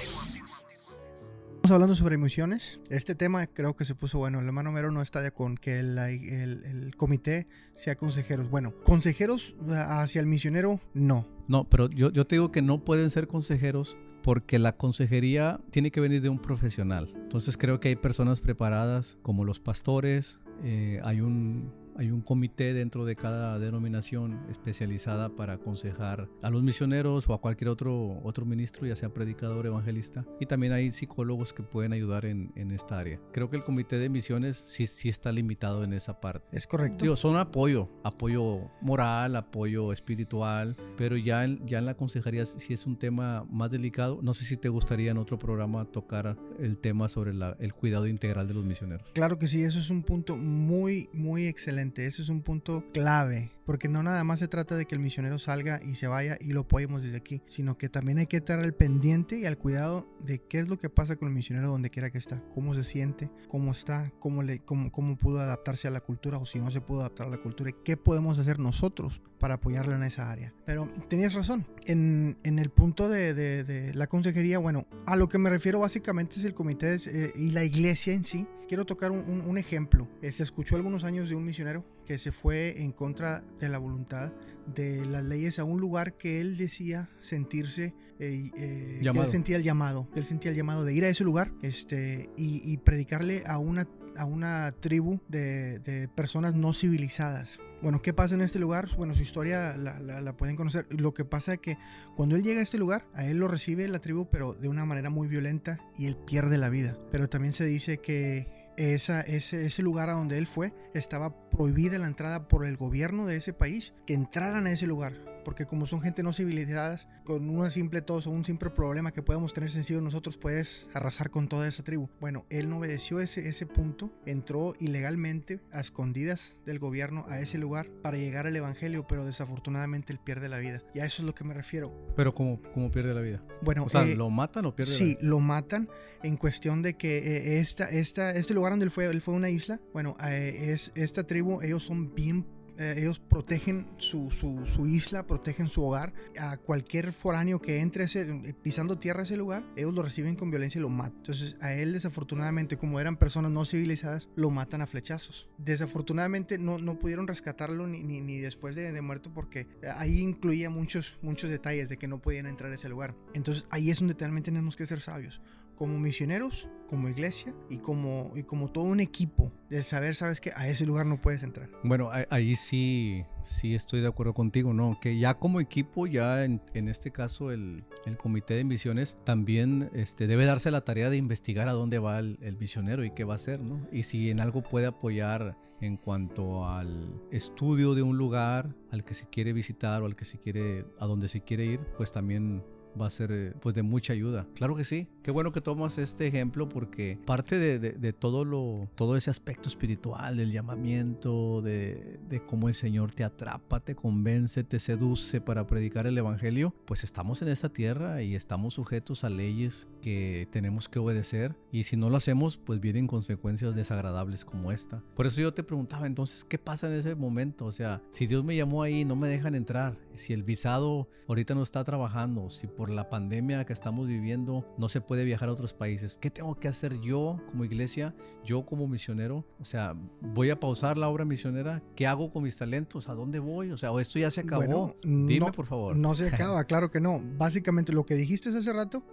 Hablando sobre emociones. Este tema creo que se puso bueno. El hermano Mero no está con que el, el, comité sea consejeros. Bueno, consejeros hacia el misionero, no. No, pero yo, yo te digo que no pueden ser consejeros porque la consejería tiene que venir de un profesional. Entonces creo que hay personas preparadas como los pastores, eh, hay un hay un comité dentro de cada denominación especializada para aconsejar a los misioneros o a cualquier otro, otro ministro, ya sea predicador, evangelista. Y también hay psicólogos que pueden ayudar en, en esta área. Creo que el comité de misiones sí, sí está limitado en esa parte. Es correcto. Digo, son apoyo, apoyo moral, apoyo espiritual, pero ya en, ya en la consejería si es un tema más delicado. No sé si te gustaría en otro programa tocar el tema sobre la, el cuidado integral de los misioneros. Claro que sí, eso es un punto muy, muy excelente ese es un punto clave porque no nada más se trata de que el misionero salga y se vaya y lo apoyemos desde aquí, sino que también hay que estar al pendiente y al cuidado de qué es lo que pasa con el misionero donde quiera que está, cómo se siente, cómo está, cómo, le, cómo, cómo pudo adaptarse a la cultura o si no se pudo adaptar a la cultura y qué podemos hacer nosotros para apoyarle en esa área. Pero tenías razón, en, en el punto de, la consejería, bueno, a lo que me refiero básicamente es el comité eh, y la iglesia en sí. Quiero tocar un, un, ejemplo. Eh, se escuchó algunos años de un misionero que se fue en contra de la voluntad de las leyes a un lugar que él decía sentirse eh, eh, que él sentía el llamado él sentía el llamado de ir a ese lugar este y, predicarle a una a una tribu de, de, personas no civilizadas bueno, ¿qué pasa en este lugar? Bueno, su historia la, la, pueden conocer. Lo que pasa es que cuando él llega a este lugar, a él lo recibe la tribu, pero de una manera muy violenta y él pierde la vida. Pero también se dice que esa, ese, ese, lugar a donde él fue estaba prohibida la entrada por el gobierno de ese país, que entraran a ese lugar porque como son gente no civilizada, con una simple tos o un simple problema que podemos tener sencillo nosotros, puedes arrasar con toda esa tribu. Bueno, él no obedeció ese, ese punto, entró ilegalmente a escondidas del gobierno a ese lugar para llegar al evangelio, pero desafortunadamente él pierde la vida. Y a eso es lo que me refiero. Pero ¿cómo, cómo pierde la vida? Bueno, o sea, eh, ¿lo matan o pierde Sí, la vida? lo matan en cuestión de que eh, esta, esta, este lugar donde él fue, él fue una isla, bueno, eh, es, esta tribu, ellos son bien eh, ellos protegen su, su, isla, protegen su hogar. A cualquier foráneo que entre ese, pisando tierra a ese lugar, ellos lo reciben con violencia y lo matan. Entonces a él desafortunadamente, como eran personas no civilizadas, lo matan a flechazos. Desafortunadamente no, no pudieron rescatarlo ni, ni, ni después de, de, muerto porque ahí incluía muchos, muchos detalles de que no podían entrar a ese lugar. Entonces ahí es donde también tenemos que ser sabios como misioneros, como iglesia y como, y como todo un equipo del saber, sabes que a ese lugar no puedes entrar. Bueno, ahí sí, sí estoy de acuerdo contigo, ¿no? Que ya como equipo, ya en, en este caso el, el, comité de misiones también este, debe darse la tarea de investigar a dónde va el, el misionero y qué va a hacer, ¿no? Y si en algo puede apoyar en cuanto al estudio de un lugar al que se quiere visitar o al que se quiere, a donde se quiere ir, pues también va a ser eh, pues de mucha ayuda. Claro que sí. Qué bueno que tomas este ejemplo porque parte de, de, todo lo todo ese aspecto espiritual del llamamiento, de, de, cómo el Señor te atrapa, te convence, te seduce para predicar el evangelio, pues estamos en esta tierra y estamos sujetos a leyes que tenemos que obedecer y si no lo hacemos, pues vienen consecuencias desagradables como esta. Por eso yo te preguntaba, entonces, ¿qué pasa en ese momento? O sea, si Dios me llamó ahí, no me dejan entrar, si el visado ahorita no está trabajando, si por la pandemia que estamos viviendo no se puede viajar a otros países. ¿Qué tengo que hacer yo como iglesia, yo como misionero? O sea, voy a pausar la obra misionera. ¿Qué hago con mis talentos? ¿A dónde voy? O sea, esto ya se acabó. Dime, por favor. No se [laughs] acaba, claro que no. Básicamente lo que dijiste hace rato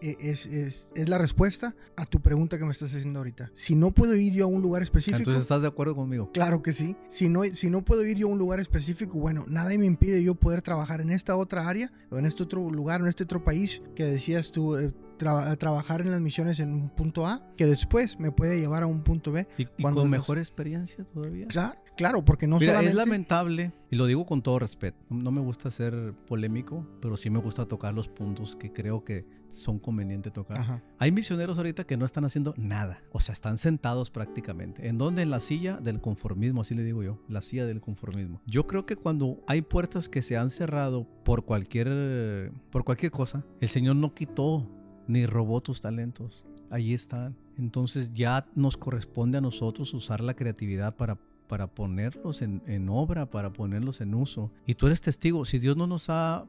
es, es, es, la respuesta a tu pregunta que me estás haciendo ahorita. Si no puedo ir yo a un lugar específico. Entonces estás de acuerdo conmigo. Claro que sí. Si no, si no puedo ir yo a un lugar específico, bueno, nada me impide yo poder trabajar en esta otra área o en este otro lugar, en este otro país que decías tú. Eh, trabajar en las misiones en un punto A que después me puede llevar a un punto B. ¿Y, con mejor experiencia todavía? Claro, claro, porque no Mira, Es lamentable, y lo digo con todo respeto, no me gusta ser polémico, pero sí me gusta tocar los puntos que creo que son convenientes tocar. Hay misioneros ahorita que no están haciendo nada, o sea, están sentados prácticamente. ¿En dónde? En la silla del conformismo, así le digo yo, la silla del conformismo. Yo creo que cuando hay puertas que se han cerrado por cualquier, por cualquier cosa, el Señor no quitó ni robó tus talentos. Ahí están. Entonces ya nos corresponde a nosotros usar la creatividad para, para ponerlos en, en obra, para ponerlos en uso. Y tú eres testigo, si Dios no nos ha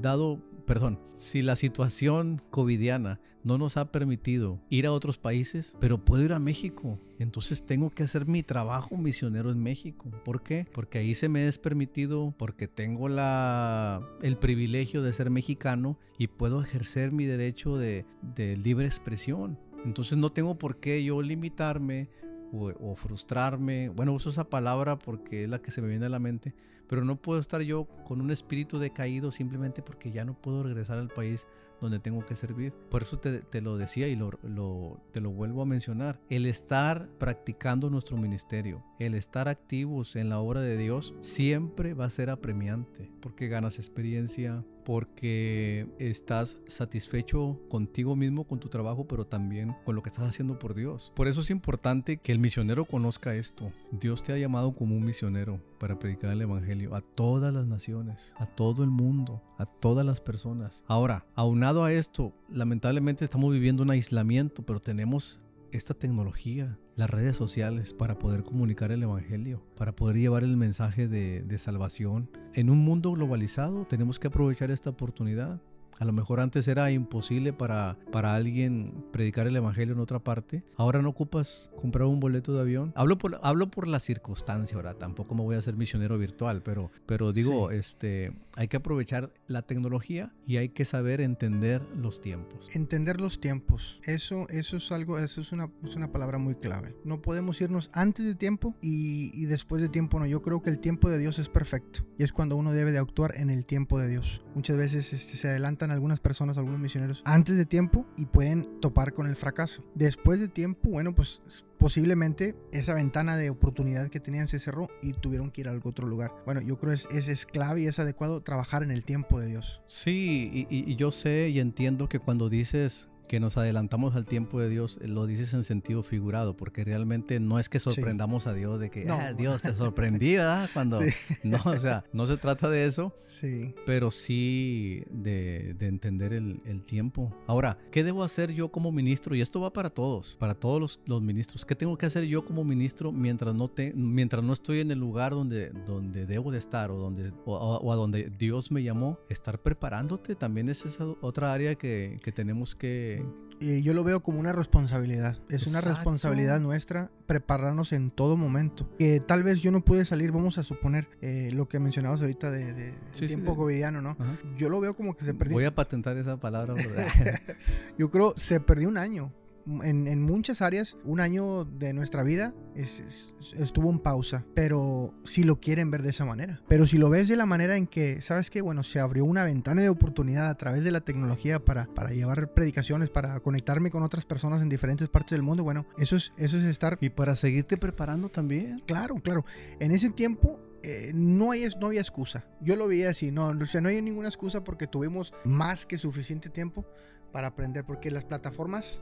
dado perdón, si la situación covidiana no nos ha permitido ir a otros países, pero puedo ir a México, entonces tengo que hacer mi trabajo misionero en México. ¿Por qué? Porque ahí se me es permitido, porque tengo la, el privilegio de ser mexicano y puedo ejercer mi derecho de, de libre expresión. Entonces no tengo por qué yo limitarme o, frustrarme. Bueno, uso esa palabra porque es la que se me viene a la mente, pero no puedo estar yo con un espíritu decaído simplemente porque ya no puedo regresar al país donde tengo que servir. Por eso te, lo decía y lo, te lo vuelvo a mencionar. El estar practicando nuestro ministerio, el estar activos en la obra de Dios, siempre va a ser apremiante, porque ganas experiencia, porque estás satisfecho contigo mismo, con tu trabajo, pero también con lo que estás haciendo por Dios. Por eso es importante que el misionero conozca esto. Dios te ha llamado como un misionero para predicar el Evangelio a todas las naciones, a todo el mundo, a todas las personas. Ahora, aunado a esto, lamentablemente estamos viviendo un aislamiento, pero tenemos esta tecnología, las redes sociales, para poder comunicar el Evangelio, para poder llevar el mensaje de, salvación. En un mundo globalizado tenemos que aprovechar esta oportunidad. A lo mejor antes era imposible para, para alguien predicar el evangelio en otra parte. Ahora no ocupas comprar un boleto de avión. Hablo por, hablo por la circunstancia, ahora tampoco me voy a hacer misionero virtual, pero, pero digo, este, hay que aprovechar la tecnología y hay que saber entender los tiempos. Entender los tiempos. Eso, eso es algo, eso es una, es una palabra muy clave. No podemos irnos antes de tiempo y, y después de tiempo no. Yo creo que el tiempo de Dios es perfecto y es cuando uno debe de actuar en el tiempo de Dios. Muchas veces este, se algunas personas, algunos misioneros, antes de tiempo y pueden topar con el fracaso. Después de tiempo, bueno, pues posiblemente esa ventana de oportunidad que tenían se cerró y tuvieron que ir a algún otro lugar. Bueno, yo creo que es, es, clave y es adecuado trabajar en el tiempo de Dios. Sí, y, y yo sé y entiendo que cuando dices que nos adelantamos al tiempo de Dios, eh, lo dices en sentido figurado, porque realmente no es que sorprendamos sí. a Dios de que no. ah, [laughs] Dios te sorprendí, ¿verdad? Cuando sí. [laughs] no, o sea, no se trata de eso, sí. pero sí de, de entender el, el, tiempo. Ahora, ¿qué debo hacer yo como ministro? Y esto va para todos, para todos los, los ministros. ¿Qué tengo que hacer yo como ministro mientras no, te, mientras no estoy en el lugar donde, donde debo de estar o, donde, o, o a donde Dios me llamó? Estar preparándote también es esa otra área que, que tenemos que y yo lo veo como una responsabilidad. Es Exacto. una responsabilidad nuestra prepararnos en todo momento. Que tal vez yo no pude salir, vamos a suponer eh, lo que mencionabas ahorita de, de sí, tiempo sí, covidiano, ¿no? Ajá. Yo lo veo como que se perdió. Voy a patentar esa palabra. [laughs] yo creo se perdió un año en, en, muchas áreas, un año de nuestra vida es, es, estuvo en pausa, pero si lo quieren ver de esa manera. Pero si lo ves de la manera en que, ¿sabes qué? Bueno, se abrió una ventana de oportunidad a través de la tecnología para, para llevar predicaciones, para conectarme con otras personas en diferentes partes del mundo. Bueno, eso es, eso es estar... Y para seguirte preparando también. Claro, claro. En ese tiempo eh, no, hay, no había excusa. Yo lo veía así, no, o sea, no hay ninguna excusa porque tuvimos más que suficiente tiempo para aprender, porque las plataformas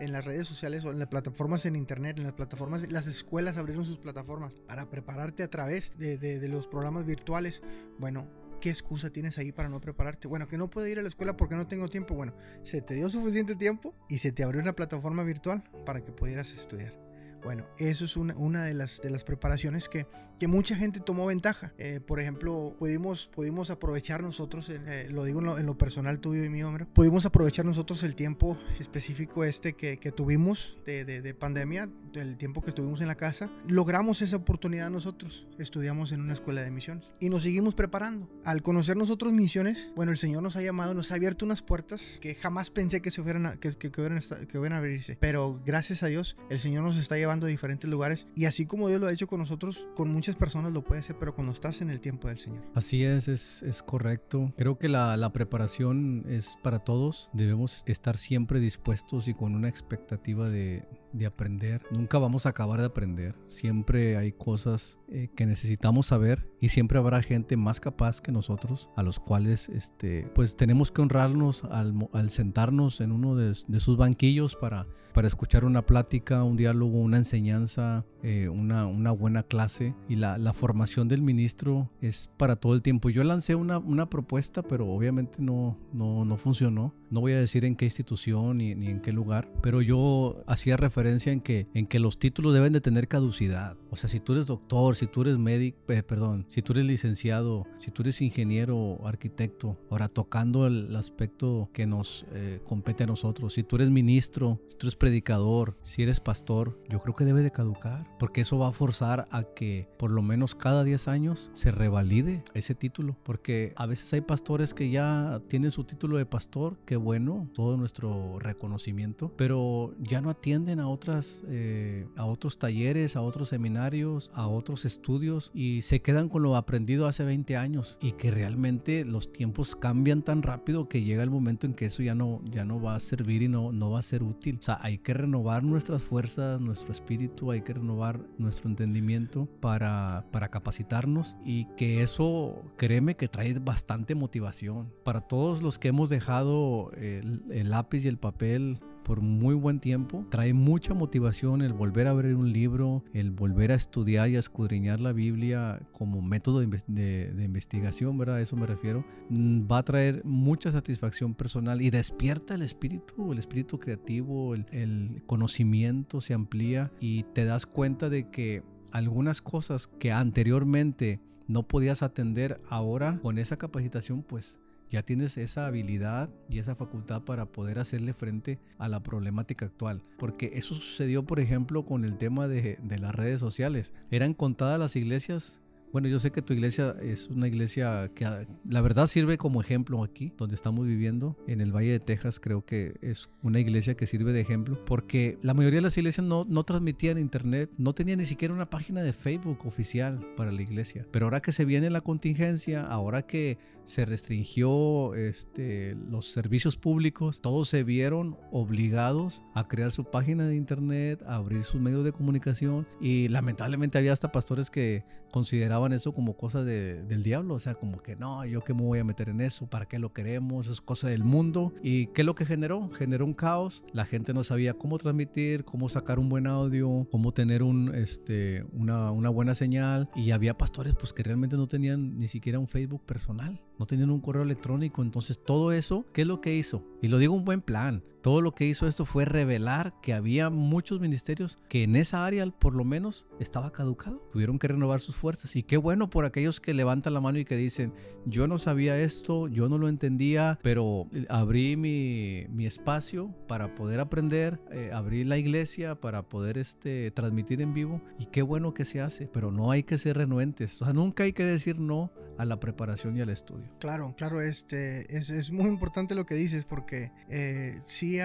en las redes sociales o en las plataformas en internet, en las plataformas, las escuelas abrieron sus plataformas para prepararte a través de, los programas virtuales. Bueno, ¿qué excusa tienes ahí para no prepararte? Bueno, que no puedo ir a la escuela porque no tengo tiempo. Bueno, se te dio suficiente tiempo y se te abrió una plataforma virtual para que pudieras estudiar. Bueno, eso es una, una de, las, de las preparaciones que, que mucha gente tomó ventaja. Eh, por ejemplo, pudimos, pudimos aprovechar nosotros, eh, lo digo en lo, en lo, personal tuyo y mío, hombre, pudimos aprovechar nosotros el tiempo específico este que, que tuvimos de, de, de, pandemia, el tiempo que estuvimos en la casa. Logramos esa oportunidad nosotros, estudiamos en una escuela de misiones y nos seguimos preparando. Al conocer nosotros misiones, bueno, el Señor nos ha llamado, nos ha abierto unas puertas que jamás pensé que se fueran a, que, que, que, hubieran, que hubieran abrirse. Pero gracias a Dios, el Señor nos está llevando a diferentes lugares y así como Dios lo ha hecho con nosotros, con muchas personas lo puede hacer, pero cuando estás en el tiempo del Señor. Así es, es, es correcto. Creo que la, la, preparación es para todos. Debemos estar siempre dispuestos y con una expectativa de, de aprender. Nunca vamos a acabar de aprender. Siempre hay cosas eh, que necesitamos saber y siempre habrá gente más capaz que nosotros a los cuales este, pues tenemos que honrarnos al, al sentarnos en uno de, de, sus banquillos para, para escuchar una plática, un diálogo, una enseñanza, eh, una, una, buena clase y la, la, formación del ministro es para todo el tiempo. Yo lancé una, una propuesta, pero obviamente no, no, no funcionó. No voy a decir en qué institución ni, ni en qué lugar, pero yo hacía referencia en que, en que los títulos deben de tener caducidad. O sea, si tú eres doctor, si tú eres médico, eh, perdón, si tú eres licenciado, si tú eres ingeniero arquitecto, ahora tocando el aspecto que nos eh, compete a nosotros, si tú eres ministro, si tú eres predicador, si eres pastor, yo creo que debe de caducar, porque eso va a forzar a que por lo menos cada 10 años se revalide ese título, porque a veces hay pastores que ya tienen su título de pastor, que bueno, todo nuestro reconocimiento, pero ya no atienden a, otras, eh, a otros talleres, a otros seminarios, a otros estudios y se quedan con lo aprendido hace 20 años y que realmente los tiempos cambian tan rápido que llega el momento en que eso ya no, ya no va a servir y no, no va a ser útil. O sea, hay que renovar nuestras fuerzas, nuestro espíritu, hay que renovar nuestro entendimiento para, para capacitarnos y que eso, créeme que trae bastante motivación. Para todos los que hemos dejado el, el lápiz y el papel por muy buen tiempo. Trae mucha motivación el volver a abrir un libro, el volver a estudiar y a escudriñar la Biblia como método de, investigación, ¿verdad? A eso me refiero. Mm, va a traer mucha satisfacción personal y despierta el espíritu, el espíritu creativo, el, el conocimiento se amplía y te das cuenta de que algunas cosas que anteriormente no podías atender ahora con esa capacitación pues ya tienes esa habilidad y esa facultad para poder hacerle frente a la problemática actual. Porque eso sucedió, por ejemplo, con el tema de, de las redes sociales. Eran contadas las iglesias bueno, yo sé que tu iglesia es una iglesia que ah, la verdad sirve como ejemplo aquí, donde estamos viviendo, en el Valle de Texas, creo que es una iglesia que sirve de ejemplo, porque la mayoría de las iglesias no, no transmitían internet, no tenían ni siquiera una página de Facebook oficial para la iglesia. Pero ahora que se viene la contingencia, ahora que se restringió este, los servicios públicos, todos se vieron obligados a crear su página de internet, a abrir sus medios de comunicación y lamentablemente había hasta pastores que consideraban eso como cosa del diablo, o sea, como que no, yo qué me voy a meter en eso, para qué lo queremos, es cosa del mundo. ¿Y qué es lo que generó? Generó un caos, la gente no sabía cómo transmitir, cómo sacar un buen audio, cómo tener un, este, una, una buena señal y había pastores pues que realmente no tenían ni siquiera un Facebook personal no tenían un correo electrónico. Entonces todo eso, ¿qué es lo que hizo? Y lo digo un buen plan. Todo lo que hizo esto fue revelar que había muchos ministerios que en esa área por lo menos estaba caducado. Tuvieron que renovar sus fuerzas. Y qué bueno por aquellos que levantan la mano y que dicen, yo no sabía esto, yo no lo entendía, pero abrí mi, mi espacio para poder aprender, eh, abrí la iglesia para poder este, transmitir en vivo. Y qué bueno que se hace, pero no hay que ser renuentes. O sea, nunca hay que decir no a la preparación y al estudio. Claro, claro, este, es, es muy importante lo que dices porque eh, sí,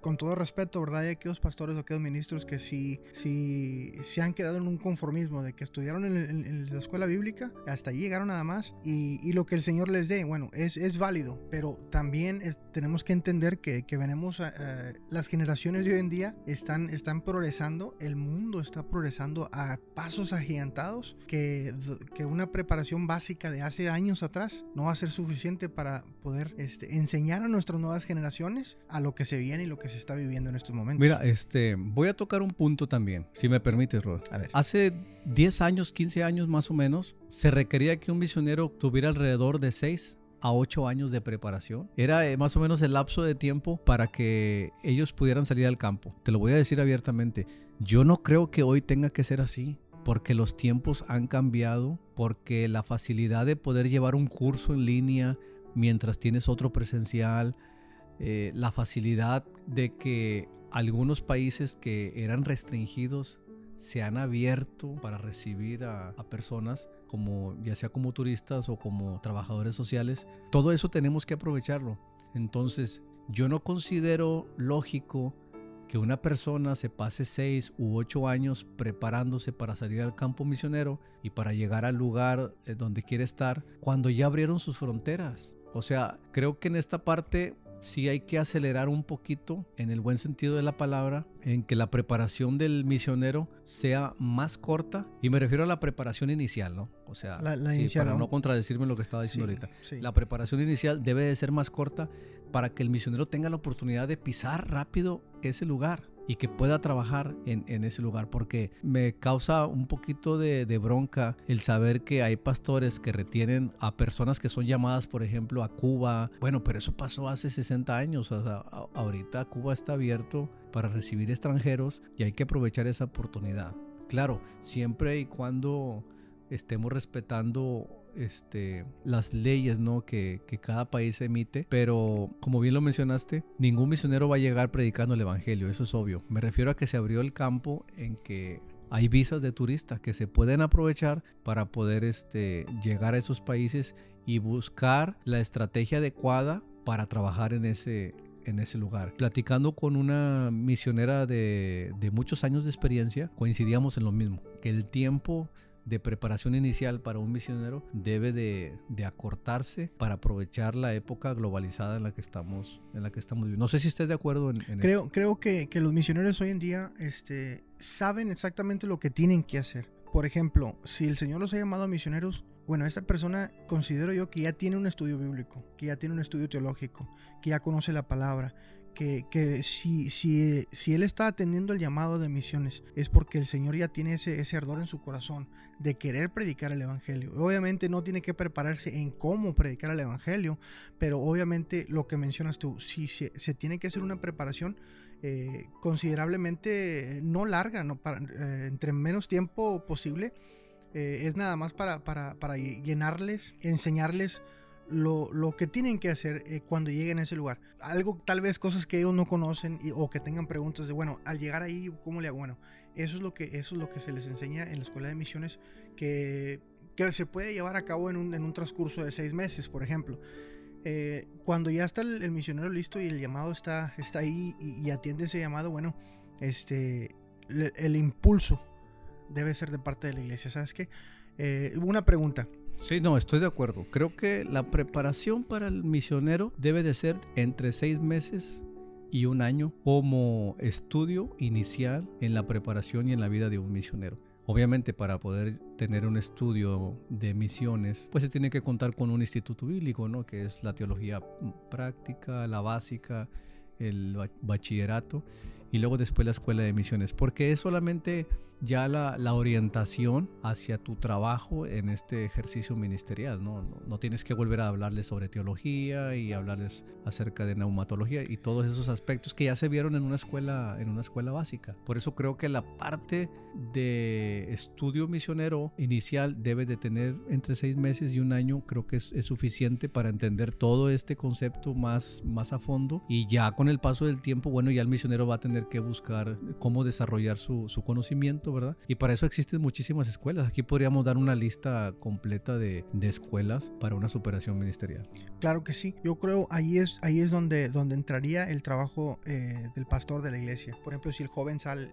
con todo respeto, ¿verdad? Hay aquellos pastores o aquellos ministros que sí, sí se han quedado en un conformismo de que estudiaron en, la escuela bíblica, hasta allí llegaron nada más y, y, lo que el Señor les dé, bueno, es, es válido, pero también tenemos que entender que, que venimos, las generaciones de hoy en día están, están progresando, el mundo está progresando a pasos agigantados que, que una preparación básica de hace años atrás no va a ser suficiente para poder este, enseñar a nuestras nuevas generaciones a lo que se viene y lo que se está viviendo en estos momentos. Mira, este, voy a tocar un punto también, si me permites, Rod. A ver. Hace 10 años, 15 años más o menos, se requería que un misionero tuviera alrededor de 6 a 8 años de preparación. Era eh, más o menos el lapso de tiempo para que ellos pudieran salir al campo. Te lo voy a decir abiertamente. Yo no creo que hoy tenga que ser así porque los tiempos han cambiado, porque la facilidad de poder llevar un curso en línea mientras tienes otro presencial, eh, la facilidad de que algunos países que eran restringidos se han abierto para recibir a, personas como ya sea como turistas o como trabajadores sociales. Todo eso tenemos que aprovecharlo. Entonces, yo no considero lógico que una persona se pase seis u ocho años preparándose para salir al campo misionero y para llegar al lugar eh, donde quiere estar cuando ya abrieron sus fronteras. O sea, creo que en esta parte sí hay que acelerar un poquito, en el buen sentido de la palabra, en que la preparación del misionero sea más corta. Y me refiero a la preparación inicial, ¿no? O sea, para ¿no? contradecirme lo que estaba diciendo ahorita. La preparación inicial debe de ser más corta para que el misionero tenga la oportunidad de pisar rápido ese lugar y que pueda trabajar en, ese lugar, porque me causa un poquito de, bronca el saber que hay pastores que retienen a personas que son llamadas, por ejemplo, a Cuba. Bueno, pero eso pasó hace 60 años, o sea, ahorita Cuba está abierto para recibir extranjeros y hay que aprovechar esa oportunidad. Claro, siempre y cuando estemos respetando este, las leyes ¿no? que, cada país emite, pero como bien lo mencionaste, ningún misionero va a llegar predicando el Evangelio, eso es obvio. Me refiero a que se abrió el campo en que hay visas de turistas que se pueden aprovechar para poder este, llegar a esos países y buscar la estrategia adecuada para trabajar en ese, en ese lugar. Platicando con una misionera de, de muchos años de experiencia, coincidíamos en lo mismo, que el tiempo de preparación inicial para un misionero debe de, acortarse para aprovechar la época globalizada en la que estamos, en la que estamos viviendo. No sé si estés de acuerdo en, creo, Creo que, los misioneros hoy en día este, saben exactamente lo que tienen que hacer. Por ejemplo, si el Señor los ha llamado a misioneros, bueno, esa persona considero yo que ya tiene un estudio bíblico, que ya tiene un estudio teológico, que ya conoce la palabra, que, si, si, si, él está atendiendo el llamado de misiones es porque el Señor ya tiene ese, ese ardor en su corazón de querer predicar el Evangelio. Obviamente no tiene que prepararse en cómo predicar el Evangelio, pero obviamente lo que mencionas tú, si se, tiene que hacer una preparación eh, considerablemente no larga, no para, eh, entre menos tiempo posible, eh, es nada más para, para, para llenarles, enseñarles lo, que tienen que hacer eh, cuando lleguen a ese lugar. Algo, tal vez cosas que ellos no conocen o que tengan preguntas de, bueno, al llegar ahí, ¿cómo le hago? Bueno, eso es lo que, eso es lo que se les enseña en la escuela de misiones que, que se puede llevar a cabo en un, en un transcurso de seis meses, por ejemplo. Eh, cuando ya está el, misionero listo y el llamado está, está ahí y, atiende ese llamado, bueno, este, el impulso debe ser de parte de la iglesia. ¿Sabes qué? Eh, una pregunta. Sí, no, estoy de acuerdo. Creo que la preparación para el misionero debe de ser entre seis meses y un año como estudio inicial en la preparación y en la vida de un misionero. Obviamente para poder tener un estudio de misiones, pues se tiene que contar con un instituto bíblico, ¿no? Que es la teología práctica, la básica, el bachillerato y luego después la escuela de misiones, porque es solamente ya la, la, orientación hacia tu trabajo en este ejercicio ministerial. ¿no? ¿no? tienes que volver a hablarles sobre teología y hablarles acerca de neumatología y todos esos aspectos que ya se vieron en una escuela, en una escuela básica. Por eso creo que la parte de estudio misionero inicial debe de tener entre seis meses y un año. Creo que es, es suficiente para entender todo este concepto más, más a fondo y ya con el paso del tiempo, bueno, ya el misionero va a tener que buscar cómo desarrollar su, su conocimiento Y para eso existen muchísimas escuelas. Aquí podríamos dar una lista completa de, escuelas para una superación ministerial. Claro que sí. Yo creo ahí es, ahí es donde, donde entraría el trabajo eh, del pastor de la iglesia. Por ejemplo, si el joven sale,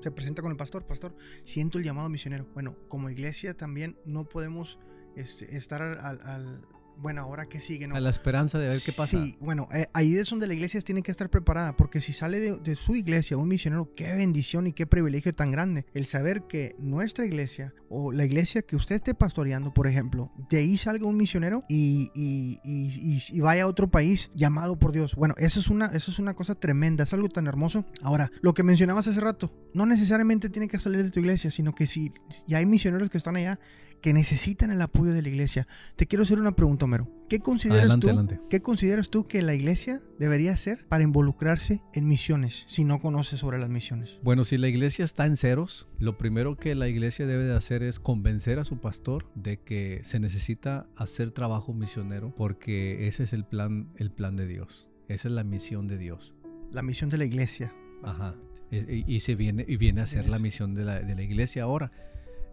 se presenta con el pastor, pastor, siento el llamado misionero. Bueno, como iglesia también no podemos este, estar al, bueno, ahora que sigue, ¿no? A la esperanza de ver qué pasa. Sí, bueno, eh, ahí es donde la iglesia tiene que estar preparada, porque si sale de, su iglesia un misionero, qué bendición y qué privilegio tan grande. El saber que nuestra iglesia o la iglesia que usted esté pastoreando, por ejemplo, de ahí salga un misionero y, y, y, vaya a otro país llamado por Dios. Bueno, eso es, una, eso es una cosa tremenda, es algo tan hermoso. Ahora, lo que mencionabas hace rato, no necesariamente tiene que salir de tu iglesia, sino que si ya hay misioneros que están allá, que necesitan el apoyo de la iglesia. Te quiero hacer una pregunta, Homero. ¿Qué consideras, tú, ¿Qué consideras tú que la iglesia debería hacer para involucrarse en misiones si no conoces sobre las misiones? Bueno, si la iglesia está en ceros, lo primero que la iglesia debe de hacer es convencer a su pastor de que se necesita hacer trabajo misionero porque ese es el plan, el plan de Dios. Esa es la misión de Dios. La misión de la iglesia. Ajá. Y, se viene, y viene a ser la misión de la, de la iglesia ahora.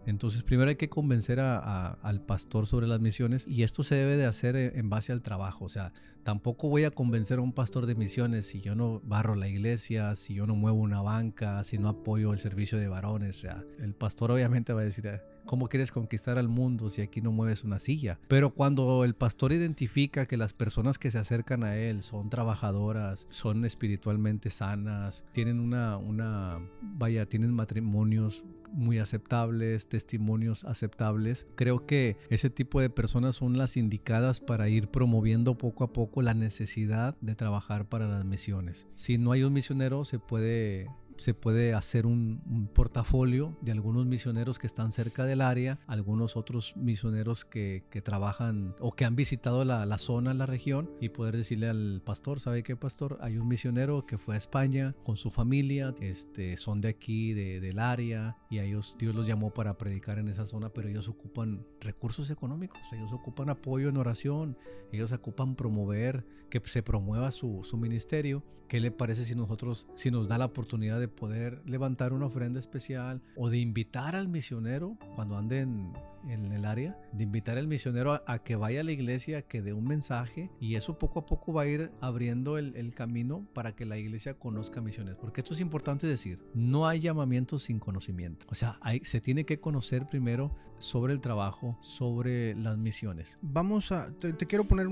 Entonces, primero hay que convencer al pastor sobre las misiones y esto se debe de hacer en base al trabajo. O sea, tampoco voy a convencer a un pastor de misiones si yo no barro la iglesia, si yo no muevo una banca, si no apoyo el servicio de varones. O sea, el pastor obviamente va a decir, ¿Cómo quieres conquistar al mundo si aquí no mueves una silla? Pero cuando el pastor identifica que las personas que se acercan a él son trabajadoras, son espiritualmente sanas, tienen una, una, vaya, tienen matrimonios muy aceptables, testimonios aceptables, creo que ese tipo de personas son las indicadas para ir promoviendo poco a poco la necesidad de trabajar para las misiones. Si no hay un misionero, se puede se puede hacer un, portafolio de algunos misioneros que están cerca del área, algunos otros misioneros que, trabajan o que han visitado la, zona, la región, y poder decirle al pastor, ¿sabe qué pastor? Hay un misionero que fue a España con su familia, este, son de aquí, de, del área, y a ellos Dios los llamó para predicar en esa zona, pero ellos ocupan recursos económicos, ellos ocupan apoyo en oración, ellos ocupan promover, que se promueva su, su ministerio. ¿Qué le parece si nosotros, si nos da la oportunidad de poder levantar una ofrenda especial o de invitar al misionero cuando anden en el área, de invitar al misionero a, que vaya a la iglesia, que dé un mensaje y eso poco a poco va a ir abriendo el, el camino para que la iglesia conozca misiones. Porque esto es importante decir, no hay llamamiento sin conocimiento. O sea, hay, se tiene que conocer primero sobre el trabajo, sobre las misiones. Vamos a, te, quiero poner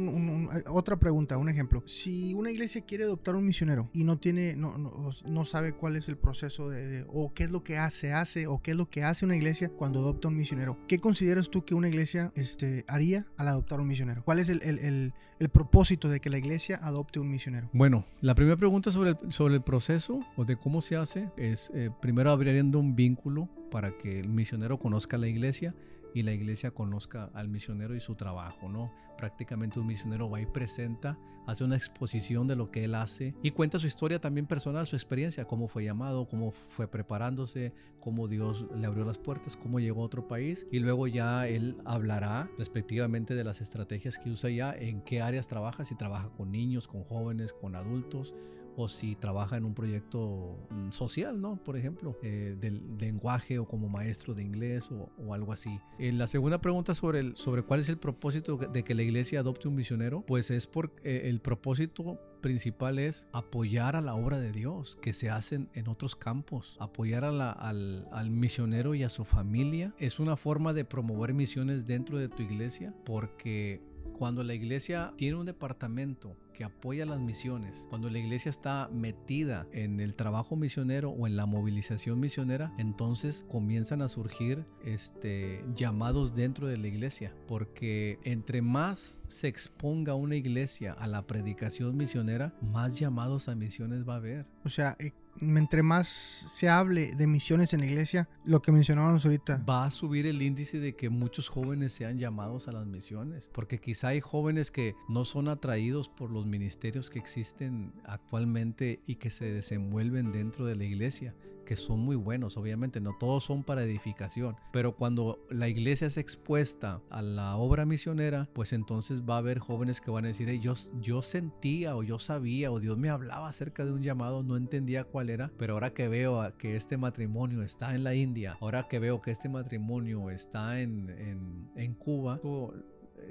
otra pregunta, un ejemplo. Si una iglesia quiere adoptar un misionero y no tiene, no, no, no sabe cuál es el proceso de, o qué es lo que hace, hace, o qué es lo que hace una iglesia cuando adopta un misionero, ¿qué consideras tú que una iglesia este, haría al adoptar un misionero? ¿Cuál es el, el, el, propósito de que la iglesia adopte un misionero? Bueno, la primera pregunta sobre el, sobre el proceso o de cómo se hace es eh, primero abriendo un vínculo para que el misionero conozca la iglesia y la iglesia conozca al misionero y su trabajo, ¿no? Prácticamente un misionero va y presenta, hace una exposición de lo que él hace y cuenta su historia también personal, su experiencia, cómo fue llamado, cómo fue preparándose, cómo Dios le abrió las puertas, cómo llegó a otro país y luego ya él hablará respectivamente de las estrategias que usa ya, en qué áreas trabaja, si trabaja con niños, con jóvenes, con adultos o si trabaja en un proyecto mm, social, ¿no? Por ejemplo, eh, del lenguaje o como maestro de inglés o, algo así. Eh, la segunda pregunta sobre, el, sobre cuál es el propósito de que la iglesia adopte un misionero, pues es por eh, el propósito principal es apoyar a la obra de Dios que se hacen en otros campos, apoyar al, al, misionero y a su familia. Es una forma de promover misiones dentro de tu iglesia porque cuando la iglesia tiene un departamento que apoya las misiones, cuando la iglesia está metida en el trabajo misionero o en la movilización misionera, entonces comienzan a surgir este, llamados dentro de la iglesia, porque entre más se exponga una iglesia a la predicación misionera, más llamados a misiones va a haber. O sea, eh, entre más se hable de misiones en la iglesia, lo que mencionábamos ahorita. Va a subir el índice de que muchos jóvenes sean llamados a las misiones, porque quizá hay jóvenes que no son atraídos por los ministerios que existen actualmente y que se desenvuelven dentro de la iglesia son muy buenos, obviamente, no todos son para edificación, pero cuando la iglesia es expuesta a la obra misionera, pues entonces va a haber jóvenes que van a decir, yo, yo sentía o yo sabía o Dios me hablaba acerca de un llamado, no entendía cuál era, pero ahora que veo que este matrimonio está en la India, ahora que veo que este matrimonio está en, en, en Cuba,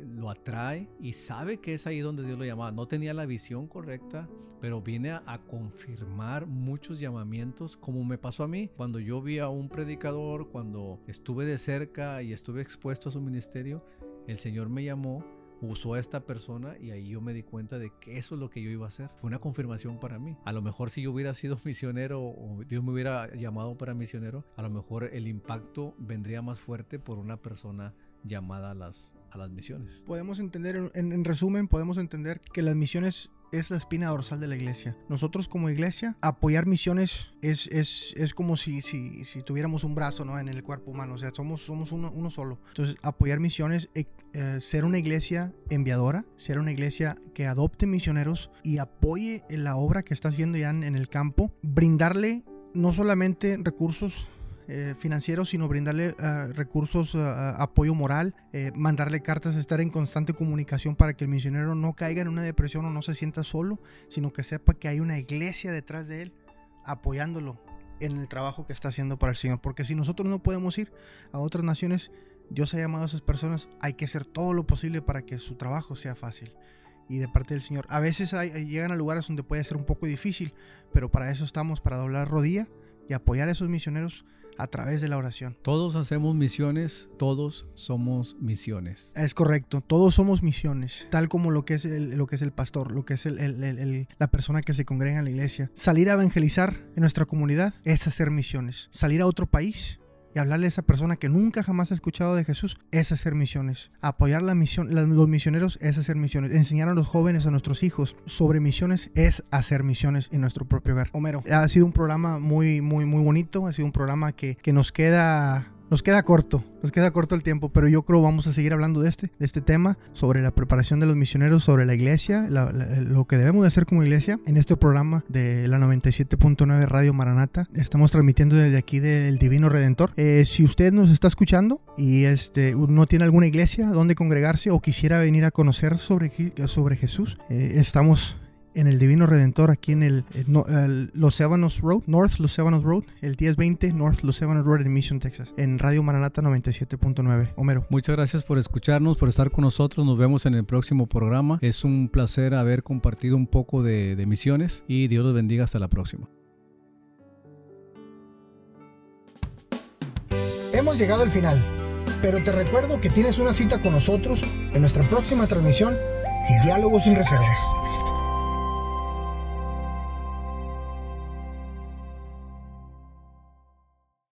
lo atrae y sabe que es ahí donde Dios lo llamaba. No tenía la visión correcta, pero viene a, confirmar muchos llamamientos, como me pasó a mí cuando yo vi a un predicador, cuando estuve de cerca y estuve expuesto a su ministerio, el Señor me llamó usó a esta persona y ahí yo me di cuenta de que eso es lo que yo iba a hacer. Fue una confirmación para mí. A lo mejor si yo hubiera sido [laughs] misionero o Dios me hubiera llamado para misionero, a lo mejor el impacto vendría más fuerte por una persona llamada a las, a las misiones. Podemos entender, en, resumen, podemos entender que las misiones es la espina dorsal de la iglesia. Nosotros como iglesia, apoyar misiones es, es, es como si, si, si, tuviéramos un brazo ¿no? en el cuerpo humano, o sea, somos, somos uno, uno solo. Entonces, apoyar misiones, eh, eh, ser una iglesia enviadora, ser una iglesia que adopte misioneros y apoye la obra que está haciendo ya en el campo, brindarle no solamente recursos, eh, financieros, sino brindarle eh, recursos, eh, apoyo moral, mandarle cartas, estar en constante comunicación para que el misionero no caiga en una depresión o no se sienta solo, sino que sepa que hay una iglesia detrás de él apoyándolo en el trabajo que está haciendo para el Señor. Porque si nosotros no podemos ir a otras naciones, Dios ha llamado a esas personas, hay que hacer todo lo posible para que su trabajo sea fácil y de parte del Señor. A veces llegan a lugares donde puede ser un poco difícil, pero para eso estamos, para doblar rodilla y apoyar a esos misioneros a través de la oración. Todos hacemos misiones, todos somos misiones. Es correcto, todos somos misiones, tal como lo que es el, lo que es el pastor, lo que es la persona que se congrega en la iglesia. Salir a evangelizar en nuestra comunidad es hacer misiones. Salir a otro país y hablarle a esa persona que nunca jamás ha escuchado de Jesús es hacer misiones. Apoyar la misión, los misioneros es hacer misiones. Enseñar a los jóvenes, a nuestros hijos sobre misiones es hacer misiones en nuestro propio hogar. Homero, ha sido un programa muy, muy, muy bonito. Ha sido un programa que, que nos queda nos queda corto, nos queda corto el tiempo, pero yo creo vamos a seguir hablando de este, de este tema, sobre la preparación de los misioneros, sobre la iglesia, lo que debemos de hacer como iglesia en este programa de la 97.9 Radio Maranata. Estamos transmitiendo desde aquí del Divino Redentor. Eh, si usted nos está escuchando y este, no tiene alguna iglesia donde congregarse o quisiera venir a conocer sobre, sobre Jesús, eh, estamos en el Divino Redentor, aquí en el, Los Ébanos Road, North Los Ébanos Road, el 1020 North Los Ébanos Road en Mission, Texas, en Radio Maranata 97.9. Homero. Muchas gracias por escucharnos, por estar con nosotros. Nos vemos en el próximo programa. Es un placer haber compartido un poco de, de misiones y Dios los bendiga. Hasta la próxima. Hemos llegado al final, pero te recuerdo que tienes una cita con nosotros en nuestra próxima transmisión, Diálogos sin Reservas.